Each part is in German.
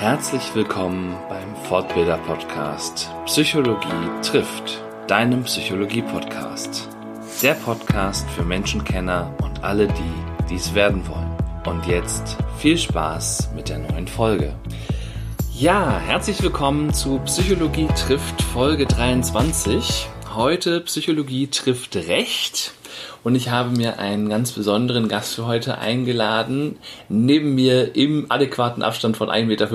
Herzlich willkommen beim Fortbilder Podcast Psychologie trifft, deinem Psychologie Podcast. Der Podcast für Menschenkenner und alle, die dies werden wollen. Und jetzt viel Spaß mit der neuen Folge. Ja, herzlich willkommen zu Psychologie trifft Folge 23. Heute Psychologie trifft Recht. Und ich habe mir einen ganz besonderen Gast für heute eingeladen. Neben mir im adäquaten Abstand von 1,50 Meter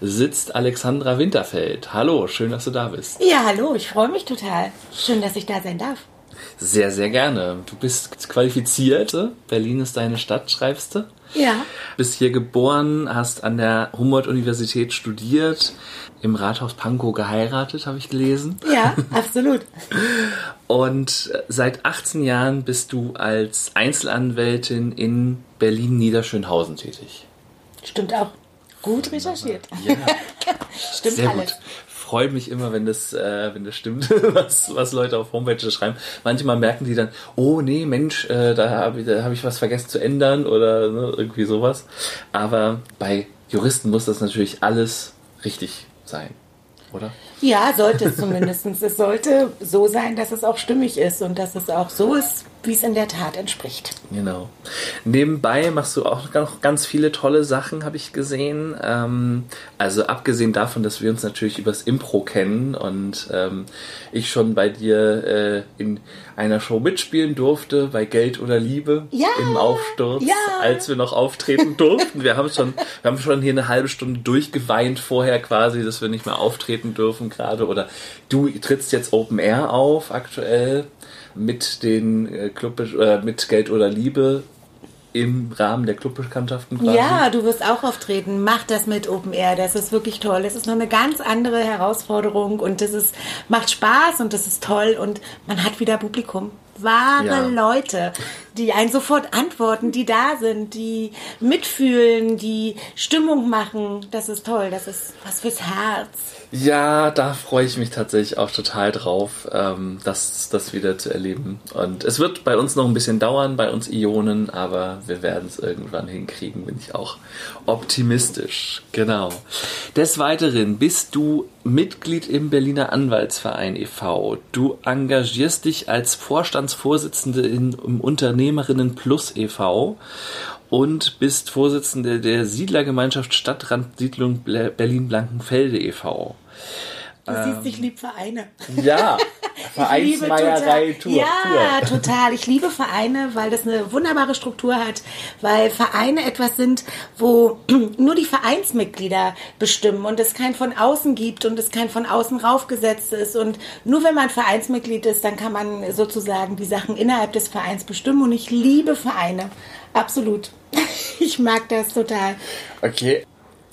sitzt Alexandra Winterfeld. Hallo, schön, dass du da bist. Ja, hallo, ich freue mich total. Schön, dass ich da sein darf. Sehr, sehr gerne. Du bist qualifiziert. Berlin ist deine Stadt, schreibst du? Ja. Bist hier geboren, hast an der Humboldt-Universität studiert, im Rathaus Pankow geheiratet, habe ich gelesen. Ja, absolut. Und seit 18 Jahren bist du als Einzelanwältin in Berlin-Niederschönhausen tätig. Stimmt auch. Gut recherchiert. Ja. Stimmt Sehr alles. gut. Freut mich immer, wenn das, äh, wenn das stimmt, was, was Leute auf Homepages schreiben. Manchmal merken die dann, oh nee, Mensch, äh, da habe ich, da hab ich was vergessen zu ändern oder ne, irgendwie sowas. Aber bei Juristen muss das natürlich alles richtig sein, oder? Ja, sollte es zumindest. es sollte so sein, dass es auch stimmig ist und dass es auch so ist, wie es in der Tat entspricht. Genau. Nebenbei machst du auch noch ganz viele tolle Sachen, habe ich gesehen. Ähm, also abgesehen davon, dass wir uns natürlich übers Impro kennen und ähm, ich schon bei dir äh, in einer Show mitspielen durfte, bei Geld oder Liebe Ja. im Aufsturz, Ja. als wir noch auftreten durften. Wir haben schon, wir haben schon hier eine halbe Stunde durchgeweint vorher quasi, dass wir nicht mehr auftreten dürfen gerade. Oder du trittst jetzt Open Air auf aktuell mit den äh, Club äh, mit Geld oder Liebe im Rahmen der Clubbekanntschaften quasi. Ja, du wirst auch auftreten. Mach das mit Open Air. Das ist wirklich toll. Das ist noch eine ganz andere Herausforderung und das ist, macht Spaß und das ist toll und man hat wieder Publikum. Wahre Ja. Leute, die einen sofort antworten, die da sind, die mitfühlen, die Stimmung machen. Das ist toll. Das ist was fürs Herz. Ja, da freue ich mich tatsächlich auch total drauf, ähm, das, das wieder zu erleben. Und es wird bei uns noch ein bisschen dauern, bei uns Ionen, aber wir werden es irgendwann hinkriegen, bin ich auch optimistisch. Genau. Des Weiteren bist du Mitglied im Berliner Anwaltsverein e.V. Du engagierst dich als Vorstandsvorsitzende in, im Unternehmerinnen Plus e.V. und bist Vorsitzende der Siedlergemeinschaft Stadtrandsiedlung Berlin-Blankenfelde e.V. Du siehst, ich liebe Vereine. Ja, Vereinsmeierei Tour. Ja, Tour. total. Ich liebe Vereine, weil das eine wunderbare Struktur hat, weil Vereine etwas sind, wo nur die Vereinsmitglieder bestimmen und es kein von außen gibt und es kein von außen raufgesetzt ist. Und nur wenn man Vereinsmitglied ist, dann kann man sozusagen die Sachen innerhalb des Vereins bestimmen. Und ich liebe Vereine. Absolut. Ich mag das total. Okay.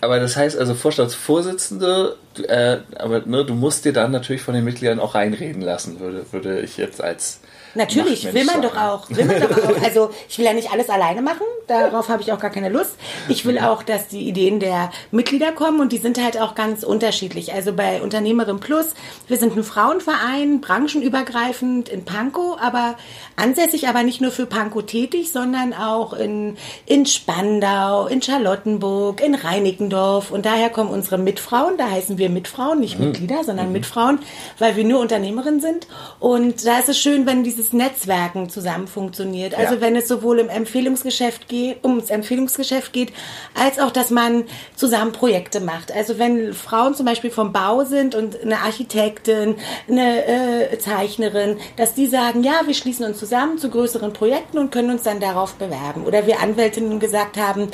Aber das heißt also Vorstandsvorsitzende, du, äh, aber ne, du musst dir dann natürlich von den Mitgliedern auch reinreden lassen, würde, würde ich jetzt als Natürlich, will man doch auch. Will man doch auch. Also ich will ja nicht alles alleine machen, darauf habe ich auch gar keine Lust. Ich will auch, dass die Ideen der Mitglieder kommen und die sind halt auch ganz unterschiedlich. Also bei Unternehmerin Plus, wir sind ein Frauenverein, branchenübergreifend in Pankow, aber ansässig aber nicht nur für Pankow tätig, sondern auch in, in Spandau, in Charlottenburg, in Reinickendorf und daher kommen unsere Mitfrauen, da heißen wir Mitfrauen, nicht Mitglieder, sondern Mitfrauen, weil wir nur Unternehmerinnen sind und da ist es schön, wenn dieses Netzwerken zusammen funktioniert. Also Ja. wenn es sowohl im Empfehlungsgeschäft geht, ums Empfehlungsgeschäft geht, als auch, dass man zusammen Projekte macht. Also wenn Frauen zum Beispiel vom Bau sind und eine Architektin, eine äh, Zeichnerin, dass die sagen, ja, wir schließen uns zusammen zu größeren Projekten und können uns dann darauf bewerben. Oder wir Anwältinnen gesagt haben,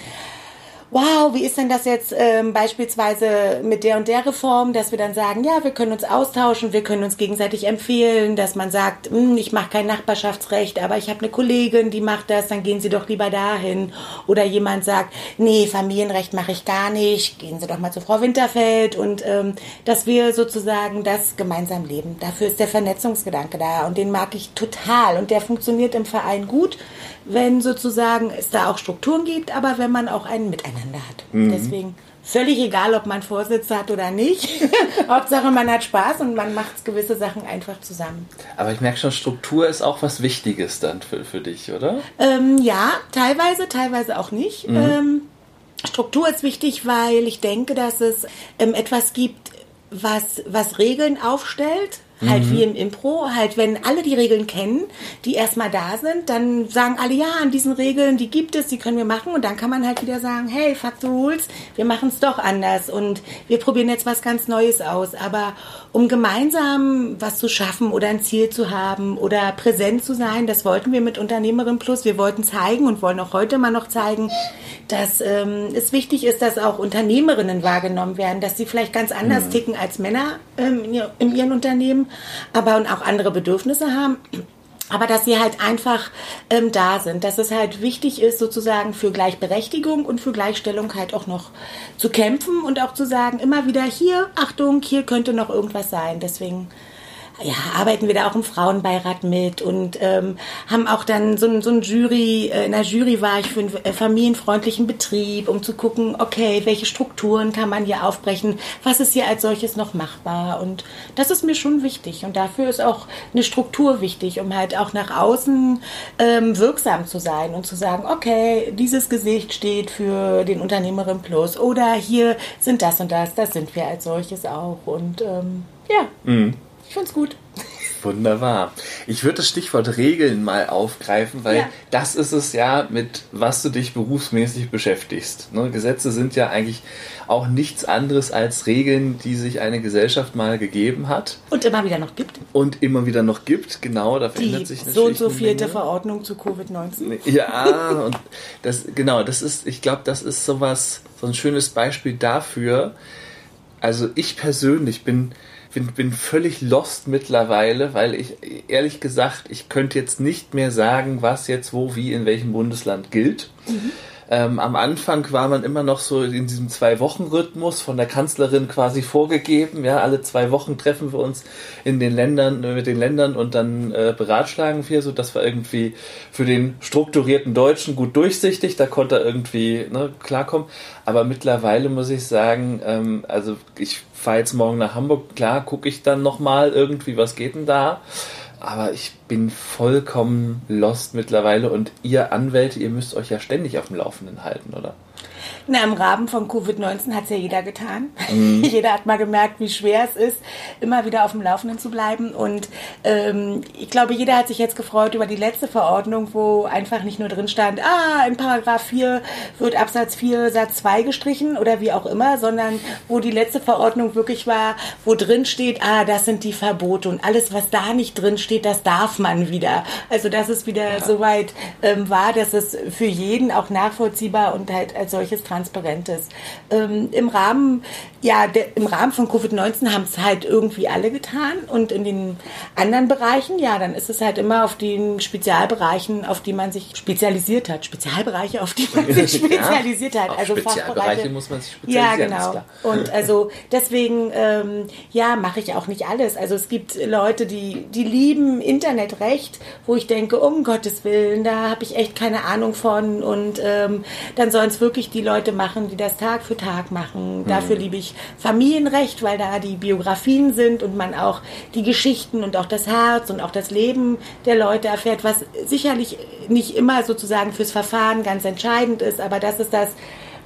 wow, wie ist denn das jetzt ähm, beispielsweise mit der und der Reform, dass wir dann sagen, ja, wir können uns austauschen, wir können uns gegenseitig empfehlen, dass man sagt, "Hm, ich mache kein Nachbarschaftsrecht, aber ich habe eine Kollegin, die macht das, dann gehen Sie doch lieber dahin. Oder jemand sagt, nee, Familienrecht mache ich gar nicht, gehen Sie doch mal zu Frau Winterfeld und ähm, dass wir sozusagen das gemeinsam leben. Dafür ist der Vernetzungsgedanke da und den mag ich total und der funktioniert im Verein gut wenn sozusagen es da auch Strukturen gibt, aber wenn man auch ein Miteinander hat. Deswegen völlig egal, ob man Vorsitz hat oder nicht. Hauptsache, man hat Spaß und man macht gewisse Sachen einfach zusammen. Aber ich merke schon, Struktur ist auch was Wichtiges dann für, für dich, oder? Ähm, ja, teilweise, teilweise auch nicht. Ähm, Struktur ist wichtig, weil ich denke, dass es ähm, etwas gibt, was, was Regeln aufstellt, Halt mhm. wie im Impro, halt wenn alle die Regeln kennen, die erstmal da sind, dann sagen alle, ja, an diesen Regeln, die gibt es, die können wir machen und dann kann man halt wieder sagen, hey, fuck the rules, wir machen es doch anders und wir probieren jetzt was ganz Neues aus. Aber um gemeinsam was zu schaffen oder ein Ziel zu haben oder präsent zu sein, das wollten wir mit Unternehmerin Plus. Wir wollten zeigen und wollen auch heute mal noch zeigen, dass ähm, es wichtig ist, dass auch Unternehmerinnen wahrgenommen werden, dass sie vielleicht ganz anders mhm. ticken als Männer ähm, in, ihr, in ihren Unternehmen, aber und auch andere Bedürfnisse haben aber dass sie halt einfach ähm, da sind, dass es halt wichtig ist, sozusagen für Gleichberechtigung und für Gleichstellung halt auch noch zu kämpfen und auch zu sagen, immer wieder hier, Achtung, hier könnte noch irgendwas sein. Deswegen ja, arbeiten wir da auch im Frauenbeirat mit und ähm, haben auch dann so ein, so ein Jury, äh, in der Jury war ich für einen äh, familienfreundlichen Betrieb, um zu gucken, okay, welche Strukturen kann man hier aufbrechen, was ist hier als solches noch machbar und das ist mir schon wichtig und dafür ist auch eine Struktur wichtig, um halt auch nach außen ähm, wirksam zu sein und zu sagen, okay, dieses Gesicht steht für den Unternehmerin Plus oder hier sind das und das, das sind wir als solches auch und ähm, ja. Mhm. Ich find's gut. Wunderbar. Ich würde das Stichwort Regeln mal aufgreifen, weil ja. das ist es ja, mit was du dich berufsmäßig beschäftigst. Ne? Gesetze sind ja eigentlich auch nichts anderes als Regeln, die sich eine Gesellschaft mal gegeben hat. Und immer wieder noch gibt. Und immer wieder noch gibt, genau, da verändert sich natürlich. So und so vierte Verordnung zu Covid-19. Ja, und das, genau, das ist, ich glaube, das ist sowas, so ein schönes Beispiel dafür. Also ich persönlich bin bin, bin völlig lost mittlerweile, weil ich ehrlich gesagt, ich könnte jetzt nicht mehr sagen, was jetzt wo, wie, in welchem Bundesland gilt. Mhm. Ähm, am Anfang war man immer noch so in diesem Zwei-Wochen-Rhythmus von der Kanzlerin quasi vorgegeben. Ja, alle zwei Wochen treffen wir uns in den Ländern, äh, mit den Ländern und dann äh, beratschlagen wir so. Das war irgendwie für den strukturierten Deutschen gut durchsichtig. Da konnte er irgendwie ne, klarkommen. Aber mittlerweile muss ich sagen, ähm, also ich fahre jetzt morgen nach Hamburg. Klar, gucke ich dann nochmal irgendwie, was geht denn da? Aber ich bin vollkommen lost mittlerweile und ihr Anwälte, ihr müsst euch ja ständig auf dem Laufenden halten, oder? Na, im Rahmen von Covid-19 hat es ja jeder getan. Mhm. jeder hat mal gemerkt, wie schwer es ist, immer wieder auf dem Laufenden zu bleiben. Und ähm, ich glaube, jeder hat sich jetzt gefreut über die letzte Verordnung, wo einfach nicht nur drin stand, ah, in Paragraph 4 wird Absatz 4 Satz 2 gestrichen oder wie auch immer, sondern wo die letzte Verordnung wirklich war, wo drin steht, ah, das sind die Verbote und alles, was da nicht drin steht, das darf man wieder. Also dass es wieder ja. so weit ähm, war, dass es für jeden auch nachvollziehbar und halt als solches Transparentes. Ähm, Im Rahmen, ja, der, im Rahmen von Covid-19 haben es halt irgendwie alle getan und in den anderen Bereichen, ja, dann ist es halt immer auf den Spezialbereichen, auf die man sich spezialisiert hat. Spezialbereiche, auf die man sich spezialisiert ja, hat. Also Spezialbereiche muss man sich spezialisieren. Ja, genau. Und also deswegen, ähm, ja, mache ich auch nicht alles. Also es gibt Leute, die, die lieben Internetrecht, wo ich denke, um Gottes Willen, da habe ich echt keine Ahnung von und ähm, dann sollen es wirklich die Leute Leute machen, die das Tag für Tag machen. Dafür mhm. liebe ich Familienrecht, weil da die Biografien sind und man auch die Geschichten und auch das Herz und auch das Leben der Leute erfährt, was sicherlich nicht immer sozusagen fürs Verfahren ganz entscheidend ist, aber das ist das,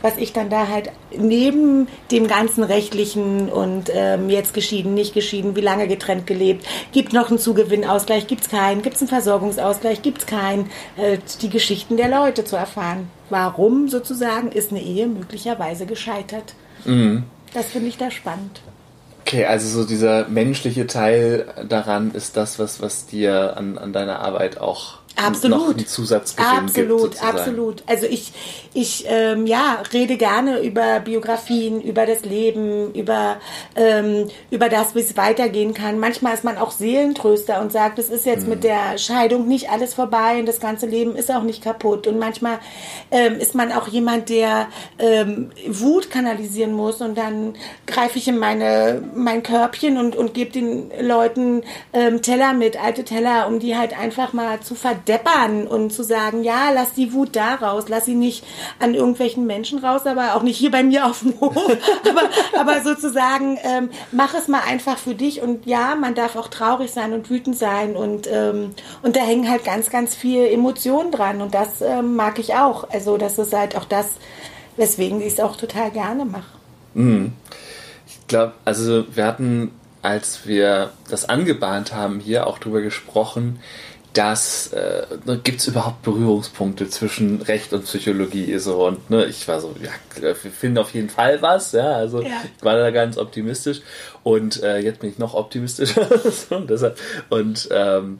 was ich dann da halt neben dem ganzen rechtlichen und ähm, jetzt geschieden, nicht geschieden, wie lange getrennt gelebt, gibt noch einen Zugewinnausgleich, gibt es keinen, gibt es einen Versorgungsausgleich, gibt es keinen, äh, die Geschichten der Leute zu erfahren. Warum sozusagen ist eine Ehe möglicherweise gescheitert? Mhm. Das finde ich da spannend. Okay, also so dieser menschliche Teil daran ist das, was, was dir an, an deiner Arbeit auch absolut. noch einen Zusatzgewinn absolut, gibt. Absolut, absolut. Also ich, ich ähm, ja, rede gerne über Biografien, über das Leben, über, ähm, über das, wie es weitergehen kann. Manchmal ist man auch Seelentröster und sagt, es ist jetzt mhm. mit der Scheidung nicht alles vorbei und das ganze Leben ist auch nicht kaputt. Und manchmal ähm, ist man auch jemand, der ähm, Wut kanalisieren muss und dann greife ich in meine, mein Körbchen und, und gebe den Leuten ähm, Teller mit, alte Teller, um die halt einfach mal zu verdienen verdeppern und zu sagen, ja, lass die Wut da raus, lass sie nicht an irgendwelchen Menschen raus, aber auch nicht hier bei mir auf dem Hof, aber, aber sozusagen, ähm, mach es mal einfach für dich und ja, man darf auch traurig sein und wütend sein und, ähm, und da hängen halt ganz, ganz viel Emotionen dran und das ähm, mag ich auch. Also das ist halt auch das, weswegen ich es auch total gerne mache. Mhm. Ich glaube, also wir hatten, als wir das angebahnt haben, hier auch drüber gesprochen, dass äh, ne, gibt es überhaupt Berührungspunkte zwischen Recht und Psychologie so und ne, ich war so ja wir finden auf jeden Fall was ja also ja. ich war da ganz optimistisch. Und äh, jetzt bin ich noch optimistischer. Und deshalb und ähm,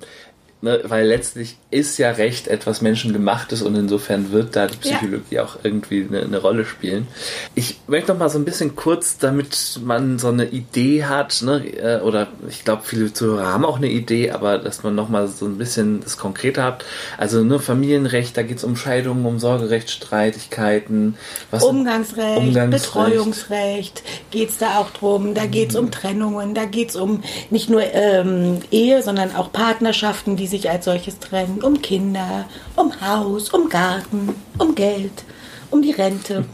Ne, weil letztlich ist ja Recht etwas Menschengemachtes und insofern wird da die Psychologie ja. auch irgendwie eine, eine, Rolle spielen. Ich möchte noch mal so ein bisschen kurz, damit man so eine Idee hat, ne, äh, oder ich glaube, viele Zuhörer haben auch eine Idee, aber dass man noch mal so ein bisschen das konkreter hat. Also nur ne, Familienrecht, da geht es um Scheidungen, um Sorgerecht, Streitigkeiten, was Umgangsrecht, Umgangsrecht. Betreuungsrecht geht es da auch drum. Da geht es mhm. um Trennungen, da geht es um nicht nur ähm, Ehe, sondern auch Partnerschaften, die die sich als solches trennen. Um Kinder, um Haus, um Garten, um Geld, um die Rente.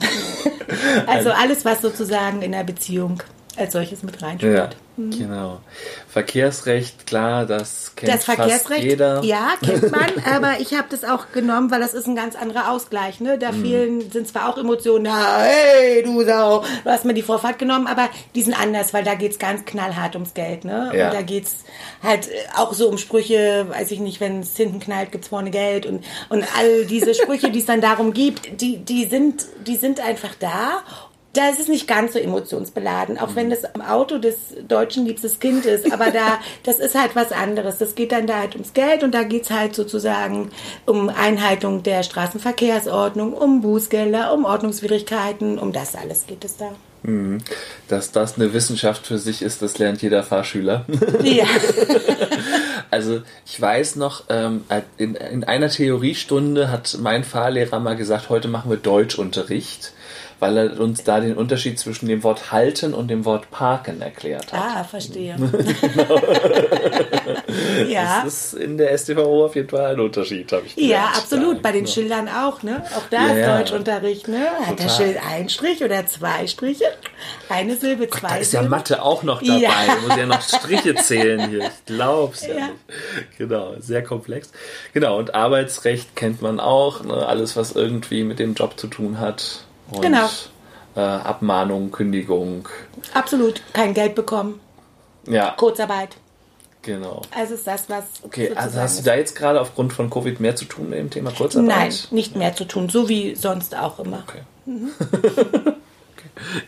also alles, was sozusagen in der Beziehung als solches mit reinspielt. Ja. Mhm. Genau. Verkehrsrecht, klar, das kennt das Verkehrsrecht, fast jeder. Ja, kennt man, aber ich habe das auch genommen, weil das ist ein ganz anderer Ausgleich. Ne? Da mhm. fehlen, sind zwar auch Emotionen, na, hey, du Sau, du hast mir die Vorfahrt genommen, aber die sind anders, weil da geht es ganz knallhart ums Geld. Ne? Ja. Und da geht es halt auch so um Sprüche, weiß ich nicht, wenn es hinten knallt, gibt es vorne Geld und, und all diese Sprüche, die es dann darum gibt, die, die, sind, die sind einfach da da ist es nicht ganz so emotionsbeladen, auch wenn das im Auto des deutschen liebstes Kind ist. Aber da, das ist halt was anderes. Das geht dann da halt ums Geld und da geht's halt sozusagen um Einhaltung der Straßenverkehrsordnung, um Bußgelder, um Ordnungswidrigkeiten, um das alles geht es da. Mhm. Dass das eine Wissenschaft für sich ist, das lernt jeder Fahrschüler. Ja. also ich weiß noch, ähm, in, in einer Theoriestunde hat mein Fahrlehrer mal gesagt, heute machen wir Deutschunterricht weil er uns da den Unterschied zwischen dem Wort halten und dem Wort parken erklärt hat. Ah, verstehe. genau. ja. Das ist in der STVO auf jeden Fall ein Unterschied, habe ich gelernt. Ja, absolut. Bei den genau. Schildern auch, ne? Auch da ja. Deutschunterricht, ne? Hat Total. der Schild ein Strich oder zwei Striche? Eine Silbe, zwei Gott, da ist ja Mathe auch noch dabei. Ja. Muss ja noch Striche zählen hier. Ich glaub's ja, ja. nicht. Genau, sehr komplex. Genau, und Arbeitsrecht kennt man auch. Ne? Alles, was irgendwie mit dem Job zu tun hat. Und, genau. Äh, Abmahnung, Kündigung. Absolut, kein Geld bekommen. Ja. Kurzarbeit. Genau. Also ist das, was. Okay, also hast du da jetzt gerade aufgrund von Covid mehr zu tun mit dem Thema Kurzarbeit? Nein, nicht mehr zu tun, so wie sonst auch immer. Okay. Mhm.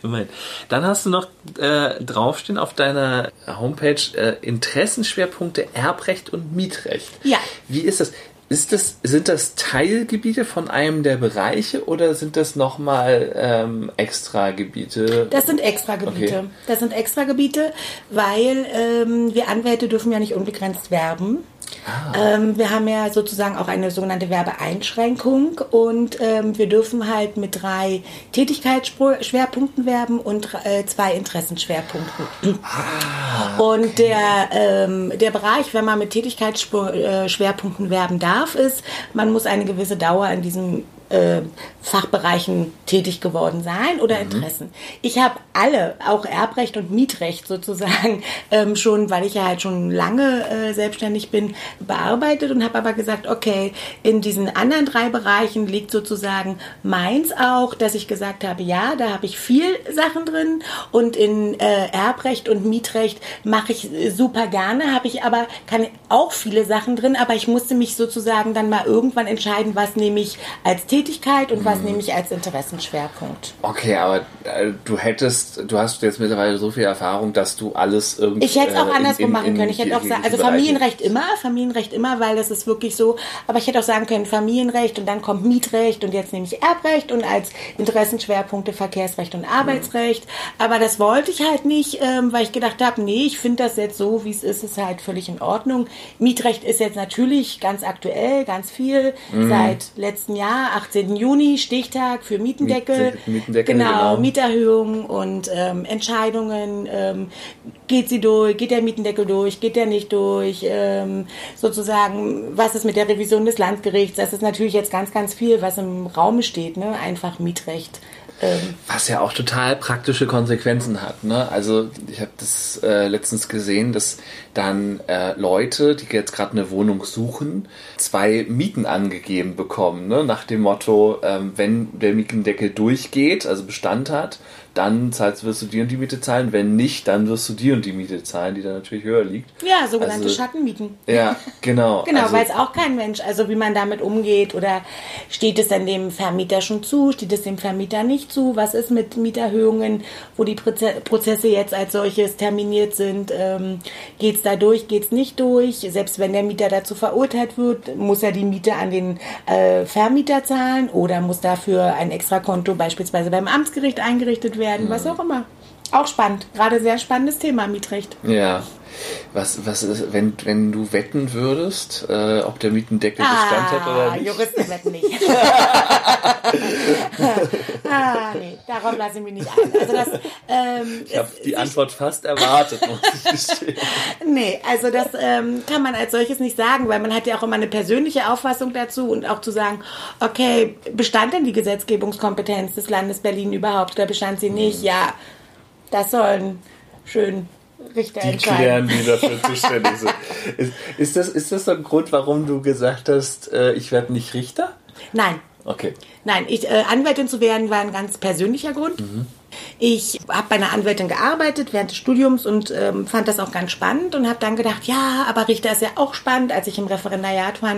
okay. Dann hast du noch äh, draufstehen auf deiner Homepage äh, Interessenschwerpunkte Erbrecht und Mietrecht. Ja. Wie ist das? Ist das, sind das Teilgebiete von einem der Bereiche oder sind das nochmal ähm, Extragebiete? Das sind Extragebiete. Okay. Das sind Extragebiete, weil ähm, wir Anwälte dürfen ja nicht unbegrenzt werben. Ah. Ähm, wir haben ja sozusagen auch eine sogenannte Werbeeinschränkung und ähm, wir dürfen halt mit drei Tätigkeitsschwerpunkten werben und äh, zwei Interessenschwerpunkten. Ah, okay. Und der, ähm, der Bereich, wenn man mit Tätigkeitsschwerpunkten werben darf, ist, man muss eine gewisse Dauer in diesem äh, Fachbereichen tätig geworden sein oder mhm. Interessen. Ich habe alle, auch Erbrecht und Mietrecht sozusagen, ähm, schon, weil ich ja halt schon lange äh, selbstständig bin, bearbeitet und habe aber gesagt, okay, in diesen anderen drei Bereichen liegt sozusagen meins auch, dass ich gesagt habe, ja, da habe ich viel Sachen drin und in äh, Erbrecht und Mietrecht mache ich super gerne, habe ich aber kann auch viele Sachen drin, aber ich musste mich sozusagen dann mal irgendwann entscheiden, was nehme ich als Tätigkeit und was nehme ich als Interessenschwerpunkt. Okay, aber äh, du hättest, du hast jetzt mittlerweile so viel Erfahrung, dass du alles irgendwie. Ich hätte es auch äh, andersrum machen können. Ich hätte auch sagen, also Familienrecht immer, Familienrecht immer, weil das ist wirklich so. Aber ich hätte auch sagen können, Familienrecht und dann kommt Mietrecht und jetzt nehme ich Erbrecht und als Interessenschwerpunkte Verkehrsrecht und Arbeitsrecht. Mhm. Aber das wollte ich halt nicht, ähm, weil ich gedacht habe, nee, ich finde das jetzt so, wie es ist, ist halt völlig in Ordnung. Mietrecht ist jetzt natürlich ganz aktuell, ganz viel. Mhm. Seit letztem Jahr, 18. Juni, Stichtag für Mietendeckel. Miet, Mietendeckel genau, genau, Mieterhöhung und ähm, Entscheidungen. Ähm, geht sie durch? Geht der Mietendeckel durch? Geht der nicht durch? Ähm, sozusagen, was ist mit der Revision des Landgerichts? Das ist natürlich jetzt ganz, ganz viel, was im Raum steht. Ne? Einfach Mietrecht Ähm, Was ja auch total praktische Konsequenzen hat. Ne? Also ich habe das äh, letztens gesehen, dass dann äh, Leute, die jetzt gerade eine Wohnung suchen, zwei Mieten angegeben bekommen. Ne? Nach dem Motto, ähm, wenn der Mietendeckel durchgeht, also Bestand hat, dann zahlst, wirst du die und die Miete zahlen. Wenn nicht, dann wirst du die und die Miete zahlen, die dann natürlich höher liegt. ja, sogenannte Also- Schattenmieten. Ja, genau. Genau, Also- weiß auch kein Mensch, also wie man damit umgeht oder steht es dann dem Vermieter schon zu, steht es dem Vermieter nicht zu, was ist mit Mieterhöhungen, wo die Proze Prozesse jetzt als solches terminiert sind, ähm, geht es da durch, geht es nicht durch, selbst wenn der Mieter dazu verurteilt wird, muss er die Miete an den äh, Vermieter zahlen oder muss dafür ein Extrakonto beispielsweise beim Amtsgericht eingerichtet werden, was auch immer. Auch spannend, gerade sehr spannendes Thema, Mietrecht. Ja. Was, was ist, wenn, wenn du wetten würdest, äh, ob der Mietendeckel Bestand hat oder nicht? Ah, Juristen wetten nicht. ah, nee, darauf lasse ich mich nicht ein. Also das, ähm, Ich habe die Antwort fast erwartet, muss ich gestehen. nee, also das ähm, kann man als solches nicht sagen, weil man hat ja auch immer eine persönliche Auffassung dazu und auch zu sagen, okay, bestand denn die Gesetzgebungskompetenz des Landes Berlin überhaupt oder bestand sie nicht? Ja, das sollen schön Richter Die entscheiden. klären, die dafür zuständig sind. Ist, ist, das, ist das so ein Grund, warum du gesagt hast, äh, ich werde nicht Richter? Nein, Okay. Nein, ich, äh, Anwältin zu werden war ein ganz persönlicher Grund. Ich habe bei einer Anwältin gearbeitet während des Studiums und ähm, fand das auch ganz spannend und habe dann gedacht, ja, aber Richter ist ja auch spannend. Als ich im Referendariat war,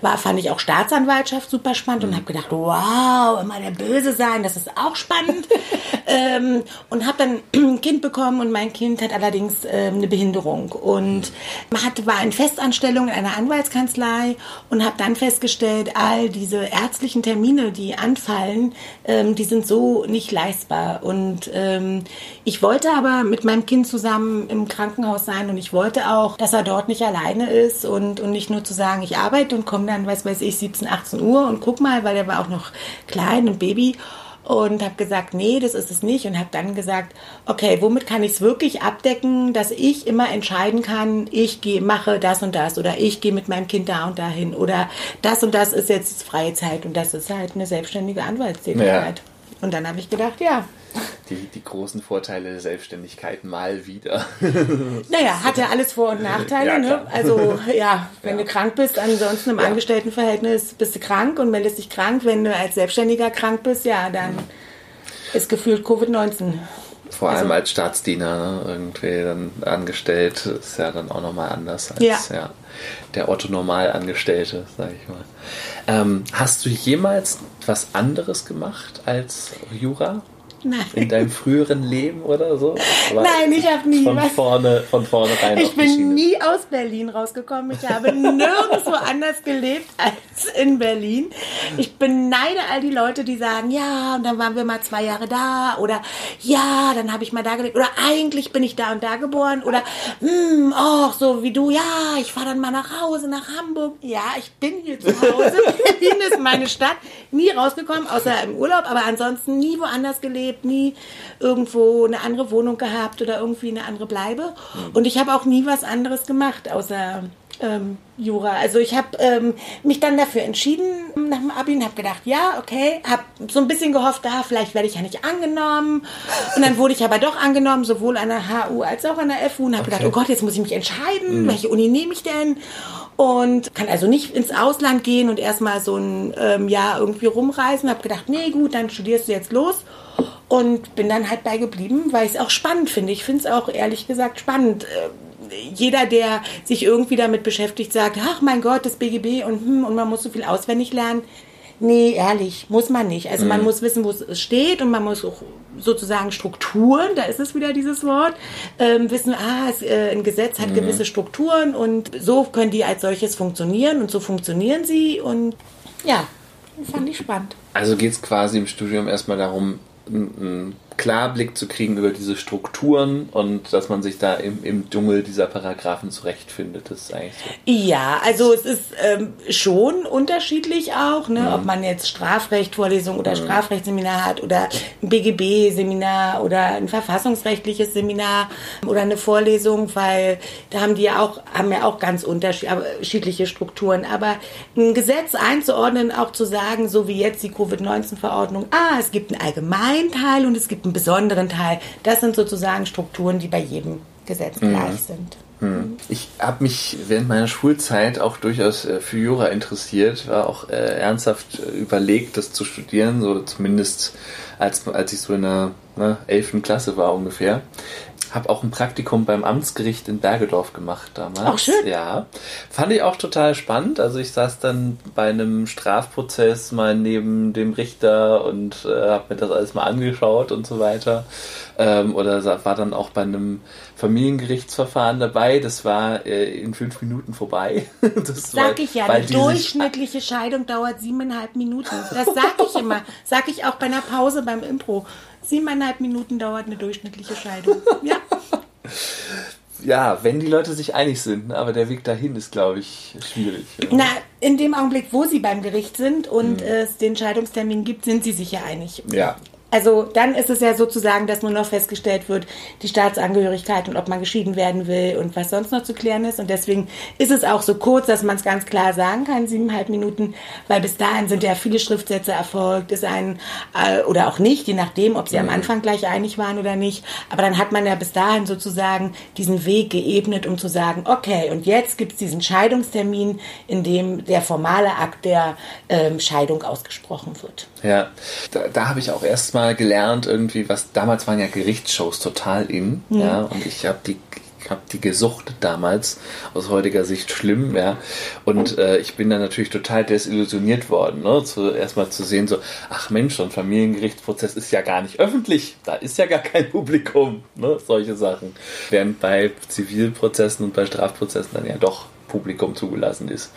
war fand ich auch Staatsanwaltschaft super spannend und habe gedacht, wow, immer der Böse sein, das ist auch spannend. ähm, und habe dann ein Kind bekommen und mein Kind hat allerdings ähm, eine Behinderung und man hatte, war in Festanstellung in einer Anwaltskanzlei und habe dann festgestellt, all diese ärztlichen Termine, die anfallen, ähm, die sind so nicht leistbar. Und ähm, ich wollte aber mit meinem Kind zusammen im Krankenhaus sein und ich wollte auch, dass er dort nicht alleine ist und, und nicht nur zu sagen, ich arbeite und komme dann, weiß weiß ich, 17, 18 Uhr und guck mal, weil der war auch noch klein und Baby. Und habe gesagt, nee, das ist es nicht. Und habe dann gesagt, okay, womit kann ich es wirklich abdecken, dass ich immer entscheiden kann, ich gehe, mache das und das oder ich gehe mit meinem Kind da und dahin oder das und das ist jetzt freie Zeit und das ist halt eine selbstständige Anwaltstätigkeit. Und dann habe ich gedacht, ja, Die, die großen Vorteile der Selbstständigkeit mal wieder. naja, hat ja alles Vor- und Nachteile. Ja, ne? Also ja, wenn Ja. du krank bist, ansonsten im Ja. Angestelltenverhältnis bist du krank und meldest dich krank. Wenn du als Selbstständiger krank bist, ja, dann ist gefühlt Covid-19. Vor Also- allem als Staatsdiener, ne? irgendwie dann angestellt, ist ja dann auch nochmal anders als Ja. ja. der Otto Normalangestellte, sag ich mal. Ähm, hast du jemals was anderes gemacht als Jura? Nein. In deinem früheren Leben oder so? War Nein, ich hab nie von was- vorne, von vorne rein Ich bin nie aus Berlin rausgekommen. Ich habe nirgendwo anders gelebt als in Berlin. Ich beneide all die Leute, die sagen, ja, und dann waren wir mal zwei Jahre da oder ja, dann habe ich mal da gelebt oder eigentlich bin ich da und da geboren oder hm, ach, so wie du, ja, ich fahre dann mal nach Hause, nach Hamburg. Ja, ich bin hier zu Hause. Berlin ist meine Stadt. Nie rausgekommen, außer im Urlaub, aber ansonsten nie woanders gelebt, nie irgendwo eine andere Wohnung gehabt oder irgendwie eine andere Bleibe. Und ich habe auch nie was anderes gemacht, außer ähm, Jura. Also ich habe ähm, mich dann dafür entschieden nach dem Abi und habe gedacht, ja, okay, habe so ein bisschen gehofft, da vielleicht werde ich ja nicht angenommen. Und dann wurde ich aber doch angenommen, sowohl an der HU als auch an der FU und habe gedacht, oh Gott, jetzt muss ich mich entscheiden, welche Uni nehme ich denn? Und kann also nicht ins Ausland gehen und erstmal so ein ähm, Jahr irgendwie rumreisen. Habe gedacht, nee, gut, dann studierst du jetzt los. Und bin dann halt bei geblieben, weil ich es auch spannend finde. Ich finde es auch ehrlich gesagt spannend. Äh, Jeder, der sich irgendwie damit beschäftigt, sagt, ach mein Gott, das BGB und, hm, und man muss so viel auswendig lernen. Nee, ehrlich, muss man nicht. Also man muss wissen, wo es steht und man muss auch sozusagen Strukturen, da ist es wieder dieses Wort, ähm, wissen, ah, es, äh, ein Gesetz hat gewisse Strukturen und so können die als solches funktionieren und so funktionieren sie und ja, fand ich spannend. Also geht es quasi im Studium erstmal darum, ein, ein Klarblick zu kriegen über diese Strukturen und dass man sich da im, im Dschungel dieser Paragraphen zurechtfindet. Das ist eigentlich so. Ja, also es ist ähm, schon unterschiedlich auch, ne? Mhm. ob man jetzt Strafrecht-Vorlesung oder Strafrechtsseminar hat oder ein BGB-Seminar oder ein verfassungsrechtliches Seminar oder eine Vorlesung, weil da haben die ja auch, haben ja auch ganz unterschiedliche Strukturen. Aber ein Gesetz einzuordnen, auch zu sagen, so wie jetzt die Covid-19-Verordnung, ah, es gibt einen allgemeinen Teil und es gibt einen besonderen Teil, das sind sozusagen Strukturen, die bei jedem Gesetz gleich sind. Ich habe mich während meiner Schulzeit auch durchaus äh, für Jura interessiert, war auch äh, ernsthaft äh, überlegt, das zu studieren, so zumindest als, als ich so in der ne, 11. Klasse war ungefähr. Habe auch ein Praktikum beim Amtsgericht in Bergedorf gemacht damals. Auch schön. Ja. Fand ich auch total spannend. Also ich saß dann bei einem Strafprozess mal neben dem Richter und äh, habe mir das alles mal angeschaut und so weiter. Ähm, oder war dann auch bei einem Familiengerichtsverfahren dabei. Das war äh, in fünf Minuten vorbei. Das Sag war- ich ja, eine die durchschnittliche Scheidung dauert siebeneinhalb Minuten. Das sag ich immer. Sag ich auch bei einer Pause beim Impro. Siebeneinhalb Minuten dauert eine durchschnittliche Scheidung. Ja. Ja, wenn die Leute sich einig sind, ne, aber der Weg dahin ist, glaube ich, schwierig. Ja. Na, in dem Augenblick, wo sie beim Gericht sind und es den Scheidungstermin gibt, sind sie sich ja einig. Ja. Also dann ist es ja sozusagen, dass nur noch festgestellt wird, die Staatsangehörigkeit und ob man geschieden werden will und was sonst noch zu klären ist. Und deswegen ist es auch so kurz, dass man es ganz klar sagen kann, siebeneinhalb Minuten, weil bis dahin sind ja viele Schriftsätze erfolgt, ist ein äh, oder auch nicht, je nachdem, ob sie am Anfang gleich einig waren oder nicht. Aber dann hat man ja bis dahin sozusagen diesen Weg geebnet, um zu sagen, okay, und jetzt gibt es diesen Scheidungstermin, in dem der formale Akt der ähm, Scheidung ausgesprochen wird. Ja, da, da habe ich auch erst mal gelernt, irgendwie, was damals waren ja Gerichtsshows total in, ja, und ich habe die habe die gesuchtet damals, aus heutiger Sicht schlimm, ja. Und äh, ich bin dann natürlich total desillusioniert worden, ne? Zu, erstmal zu sehen, so, ach Mensch, so ein Familiengerichtsprozess ist ja gar nicht öffentlich, da ist ja gar kein Publikum, ne? Solche Sachen. Während bei Zivilprozessen und bei Strafprozessen dann ja doch Publikum zugelassen ist.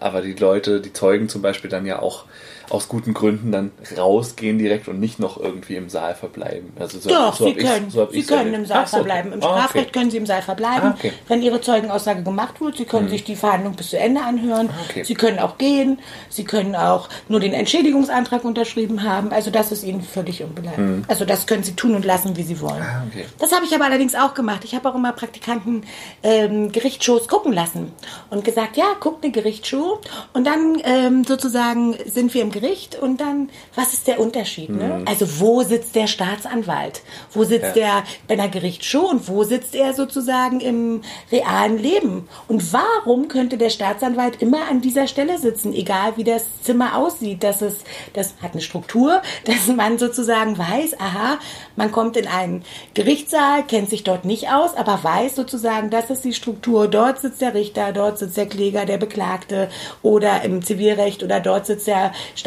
Aber die Leute, die Zeugen zum Beispiel dann ja auch aus guten Gründen dann rausgehen direkt und nicht noch irgendwie im Saal verbleiben. Also so, Doch, so Sie können. so Sie können erlebt. im Saal Ach verbleiben. Im ah, okay. Strafrecht können Sie im Saal verbleiben. Ah, okay. Wenn Ihre Zeugenaussage gemacht wird, Sie können sich die Verhandlung bis zu Ende anhören. Ah, okay. Sie können auch gehen. Sie können auch nur den Entschädigungsantrag unterschrieben haben. Also das ist Ihnen völlig unbeleidigt. Also das können Sie tun und lassen, wie Sie wollen. Ah, okay. Das habe ich aber allerdings auch gemacht. Ich habe auch immer Praktikanten ähm, Gerichtsshows gucken lassen und gesagt, ja, guckt eine Gerichtsshow und dann ähm, sozusagen sind wir im Gericht und dann, was ist der Unterschied? Ne? Also wo sitzt der Staatsanwalt? Wo sitzt Mhm. Ja. der bei einer Gerichtsshow und wo sitzt er sozusagen im realen Leben? Und warum könnte der Staatsanwalt immer an dieser Stelle sitzen, egal wie das Zimmer aussieht? Das, ist, das hat eine Struktur, dass man sozusagen weiß, aha, man kommt in einen Gerichtssaal, kennt sich dort nicht aus, aber weiß sozusagen, das ist die Struktur. Dort sitzt der Richter, dort sitzt der Kläger, der Beklagte oder im Zivilrecht oder dort sitzt der Staatsanwalt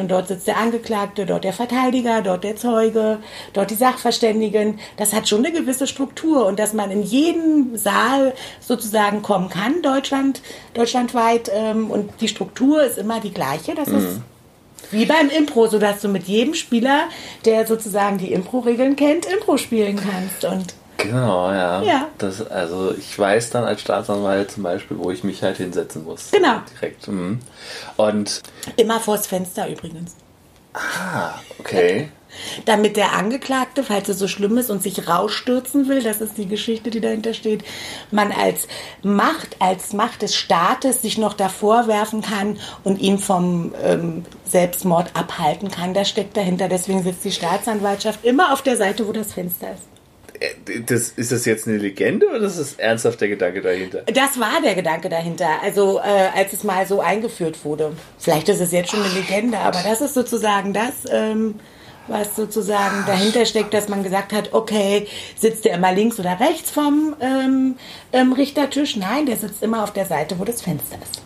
und dort sitzt der Angeklagte, dort der Verteidiger, dort der Zeuge, dort die Sachverständigen. Das hat schon eine gewisse Struktur und dass man in jeden Saal sozusagen kommen kann, Deutschland, deutschlandweit ähm, und die Struktur ist immer die gleiche. Das ist wie beim Impro, sodass du mit jedem Spieler, der sozusagen die Impro-Regeln kennt, Impro spielen kannst. Und Genau, ja. Ja. Das, also ich weiß dann als Staatsanwalt zum Beispiel, wo ich mich halt hinsetzen muss. Genau. Direkt. Mhm. Und immer vors Fenster übrigens. ah, okay. Damit der Angeklagte, falls es so schlimm ist und sich rausstürzen will, das ist die Geschichte, die dahinter steht, man als Macht, als Macht des Staates sich noch davor werfen kann und ihn vom ähm, Selbstmord abhalten kann. Das steckt dahinter. Deswegen sitzt die Staatsanwaltschaft immer auf der Seite, wo das Fenster ist. Äh, Das, ist das jetzt eine Legende oder ist das ernsthaft der Gedanke dahinter? Das war der Gedanke dahinter, also äh, als es mal so eingeführt wurde. Vielleicht ist es jetzt schon eine Legende, aber das ist sozusagen das, ähm, was sozusagen dahinter steckt, dass man gesagt hat, okay, sitzt der immer links oder rechts vom ähm, ähm, Richtertisch? Nein, der sitzt immer auf der Seite, wo das Fenster ist.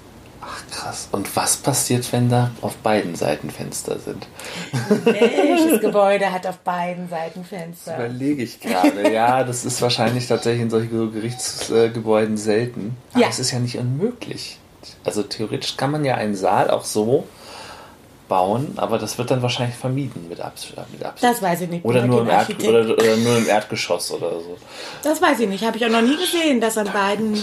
Ach krass. Und was passiert, wenn da auf beiden Seiten Fenster sind? Welches Gebäude hat auf beiden Seiten Fenster? Überlege ich gerade. Ja, das ist wahrscheinlich tatsächlich in solchen so Gerichtsgebäuden selten. Aber Ja. es ist ja nicht unmöglich. Also theoretisch kann man ja einen Saal auch so bauen, aber das wird dann wahrscheinlich vermieden mit, Abs mit Absicht. Das weiß ich nicht. Oder nur, im Erd oder, oder nur im Erdgeschoss oder so. Das weiß ich nicht. Habe ich auch noch nie gesehen, dass an beiden,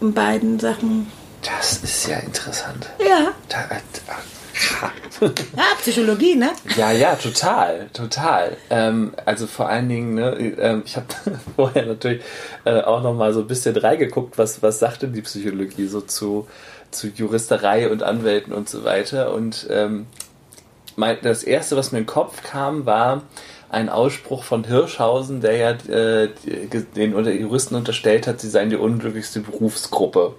in beiden Sachen. Das ist ja interessant. Ja. Da, ja, Psychologie, ne? Ja, ja, total, total. Ähm, also vor allen Dingen, ne, ähm, ich habe vorher natürlich äh, auch noch mal so ein bisschen reingeguckt, was, was sagt denn die Psychologie so zu, zu Juristerei und Anwälten und so weiter. Und ähm, mein, das Erste, was mir in den Kopf kam, war, ein Ausspruch von Hirschhausen, der ja äh, den Juristen unterstellt hat, sie seien die unglücklichste Berufsgruppe,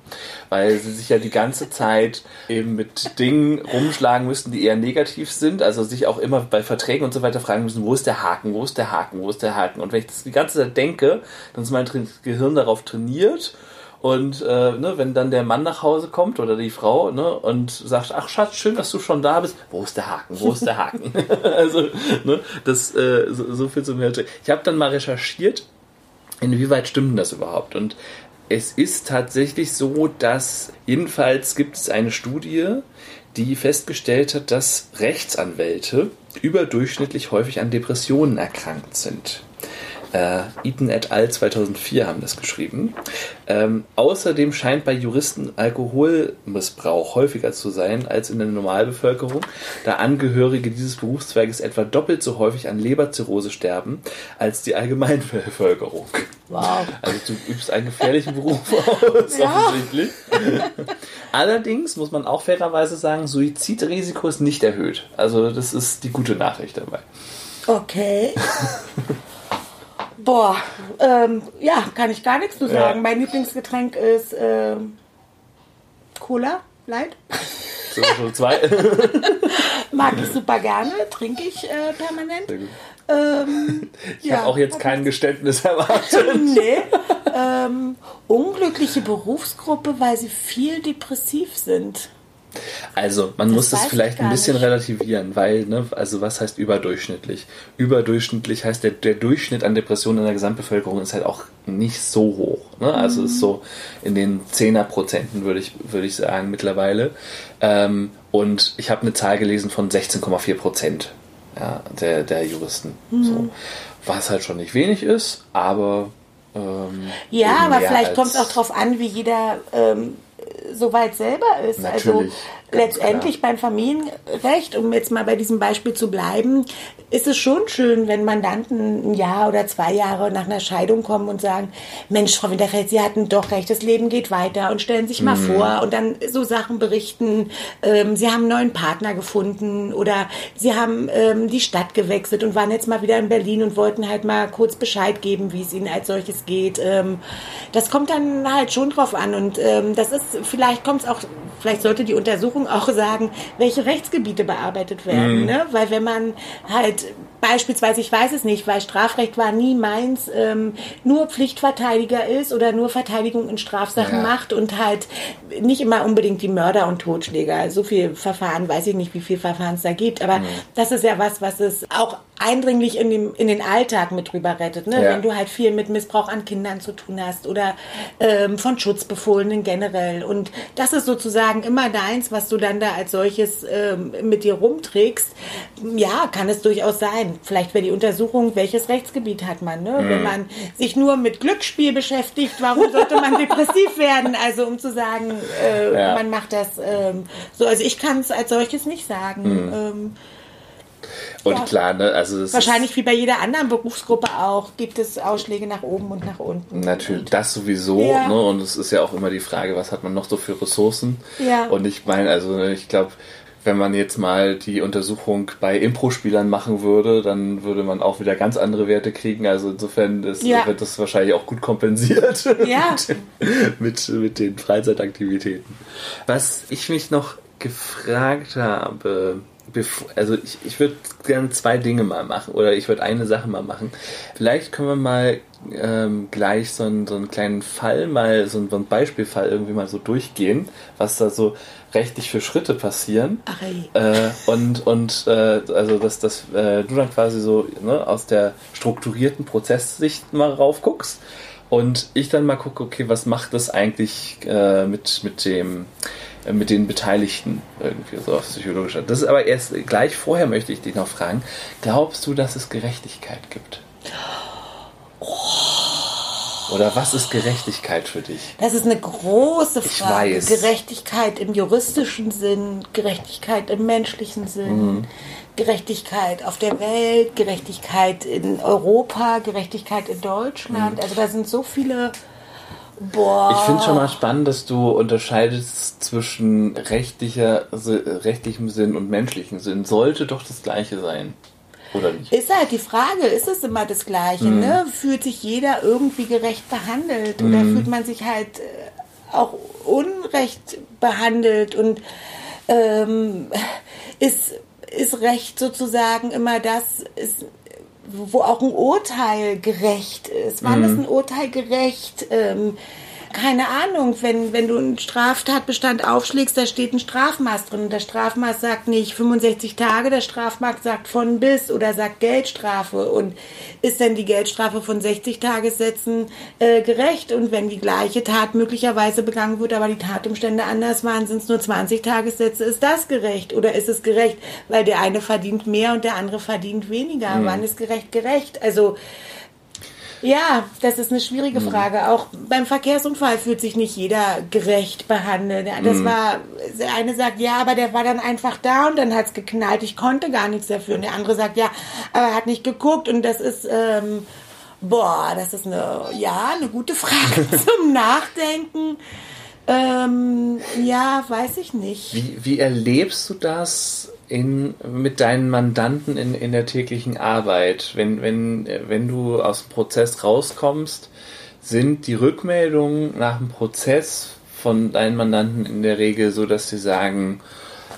weil sie sich ja die ganze Zeit eben mit Dingen rumschlagen müssten, die eher negativ sind, also sich auch immer bei Verträgen und so weiter fragen müssen, wo ist der Haken, wo ist der Haken, wo ist der Haken. Und wenn ich das die ganze Zeit denke, dann ist mein Gehirn darauf trainiert und äh, ne, wenn dann der Mann nach Hause kommt oder die Frau ne, und sagt, ach Schatz, schön, dass du schon da bist, wo ist der Haken? Wo ist der Haken? also, ne, das äh, so, so viel zum Hörte. Ich habe dann mal recherchiert, inwieweit stimmt das überhaupt? Und es ist tatsächlich so, dass jedenfalls gibt es eine Studie, die festgestellt hat, dass Rechtsanwälte überdurchschnittlich häufig an Depressionen erkrankt sind. Äh, Eaton et al. 2004 haben das geschrieben. Ähm, außerdem scheint bei Juristen Alkoholmissbrauch häufiger zu sein als in der Normalbevölkerung, da Angehörige dieses Berufszweiges etwa doppelt so häufig an Leberzirrhose sterben als die Allgemeinbevölkerung. Wow. Also du übst einen gefährlichen Beruf aus, ja. offensichtlich. Allerdings muss man auch fairerweise sagen, Suizidrisiko ist nicht erhöht. Also das ist die gute Nachricht dabei. Okay. Boah, ähm, ja, kann ich gar nichts zu sagen. Ja. Mein Lieblingsgetränk ist äh, Cola Light. So, so zwei. Mag ich super gerne, trinke ich äh, permanent. Ähm, ich ja, habe auch jetzt kein Geständnis erwartet. nee. Ähm, unglückliche Berufsgruppe, weil sie viel depressiv sind. Also, man das muss das vielleicht ein bisschen nicht. relativieren, weil, ne, also was heißt überdurchschnittlich? Überdurchschnittlich heißt, der, der Durchschnitt an Depressionen in der Gesamtbevölkerung ist halt auch nicht so hoch. Ne? Also mhm. ist so in den 10er Prozenten, würde ich, würde ich sagen, mittlerweile. Ähm, und ich habe eine Zahl gelesen von 16,4 Prozent ja, der, der Juristen. Mhm. So. Was halt schon nicht wenig ist, aber. Ähm, ja, aber vielleicht kommt es auch darauf an, wie jeder ähm, soweit selber ist. Also Natürlich, also letztendlich beim Familienrecht, um jetzt mal bei diesem Beispiel zu bleiben, ist es schon schön, wenn Mandanten ein Jahr oder zwei Jahre nach einer Scheidung kommen und sagen, Mensch, Frau Winterfeld, Sie hatten doch recht, das Leben geht weiter und stellen sich mal mhm. vor und dann so Sachen berichten, ähm, Sie haben einen neuen Partner gefunden oder Sie haben ähm, die Stadt gewechselt und waren jetzt mal wieder in Berlin und wollten halt mal kurz Bescheid geben, wie es Ihnen als solches geht. Ähm, das kommt dann halt schon drauf an und ähm, das ist, vielleicht kommt es auch, vielleicht sollte die Untersuchung auch sagen, welche Rechtsgebiete bearbeitet werden, mhm. ne? weil wenn man halt beispielsweise, ich weiß es nicht, weil Strafrecht war nie meins, ähm, nur Pflichtverteidiger ist oder nur Verteidigung in Strafsachen ja. macht und halt nicht immer unbedingt die Mörder und Totschläger. So viel Verfahren, weiß ich nicht, wie viel Verfahren es da gibt, aber mhm. das ist ja was, was es auch eindringlich in, dem, in den Alltag mit drüber rettet. Ne? Ja. Wenn du halt viel mit Missbrauch an Kindern zu tun hast oder ähm, von Schutzbefohlenen generell. Und das ist sozusagen immer deins, was du dann da als solches ähm, mit dir rumträgst. Ja, kann es durchaus sein. Vielleicht wäre die Untersuchung, welches Rechtsgebiet hat man. Ne? Mhm. Wenn man sich nur mit Glücksspiel beschäftigt, warum sollte man depressiv werden? Also um zu sagen, äh, ja. man macht das ähm, so. Also ich kann es als solches nicht sagen. Mhm. Ähm, und ja. klar, ne, also wahrscheinlich wie bei jeder anderen Berufsgruppe auch gibt es Ausschläge nach oben und nach unten. Natürlich, das sowieso, ja. ne, und es ist ja auch immer die Frage, was hat man noch so für Ressourcen? Ja. Und ich meine, also ich glaube, wenn man jetzt mal die Untersuchung bei Impro-Spielern machen würde, dann würde man auch wieder ganz andere Werte kriegen. Also insofern ist, ja. wird das wahrscheinlich auch gut kompensiert ja. mit, mit, mit den Freizeitaktivitäten. Was ich mich noch gefragt habe, also ich, ich würde gerne zwei Dinge mal machen oder ich würde eine Sache mal machen. Vielleicht können wir mal ähm, gleich so einen, so einen kleinen Fall, mal so einen, Beispielfall irgendwie mal so durchgehen, was da so rechtlich für Schritte passieren. Ach, ey. Äh, und und äh, also dass, dass äh, du dann quasi so ne, aus der strukturierten Prozesssicht mal raufguckst und ich dann mal gucke, okay, was macht das eigentlich äh, mit, mit dem mit den Beteiligten irgendwie so auf psychologischer. Das ist aber erst gleich vorher möchte ich dich noch fragen. Glaubst du, dass es Gerechtigkeit gibt? Oder was ist Gerechtigkeit für dich? Das ist eine große Ich Frage. weiß. Gerechtigkeit im juristischen Sinn, Gerechtigkeit im menschlichen Sinn, Mhm. Gerechtigkeit auf der Welt, Gerechtigkeit in Europa, Gerechtigkeit in Mhm. Deutschland. Also da sind so viele. Boah. Ich finde schon mal spannend, dass du unterscheidest zwischen rechtlicher, rechtlichem Sinn und menschlichem Sinn. Sollte doch das gleiche sein. Oder nicht? Ist halt die Frage, ist es immer das Gleiche, Mhm. ne? Fühlt sich jeder irgendwie gerecht behandelt oder Mhm. fühlt man sich halt äh, auch unrecht behandelt und ähm, ist, ist Recht sozusagen immer das, ist, wo auch ein Urteil gerecht ist. Wann ist ein Urteil gerecht? Ähm, keine Ahnung, wenn, wenn du einen Straftatbestand aufschlägst, da steht ein Strafmaß drin. Und der Strafmaß sagt nicht 65 Tage, der Strafmaß sagt von bis oder sagt Geldstrafe. Und ist denn die Geldstrafe von 60 Tagessätzen äh, gerecht? Und wenn die gleiche Tat möglicherweise begangen wird, aber die Tatumstände anders waren, sind es nur 20 Tagessätze, ist das gerecht? Oder ist es gerecht, weil der eine verdient mehr und der andere verdient weniger? Wann ist gerecht gerecht? Also, ja, das ist eine schwierige Frage. Auch beim Verkehrsunfall fühlt sich nicht jeder gerecht behandelt. Das war, der eine sagt, ja, aber der war dann einfach da und dann hat's geknallt. Ich konnte gar nichts dafür. Und der andere sagt, ja, aber er hat nicht geguckt. Und das ist, ähm, boah, das ist eine, ja, eine gute Frage zum Nachdenken. Ähm, ja, weiß ich nicht. Wie, wie erlebst du das in, mit deinen Mandanten in, in der täglichen Arbeit? Wenn, wenn, wenn du aus dem Prozess rauskommst, sind die Rückmeldungen nach dem Prozess von deinen Mandanten in der Regel so, dass sie sagen,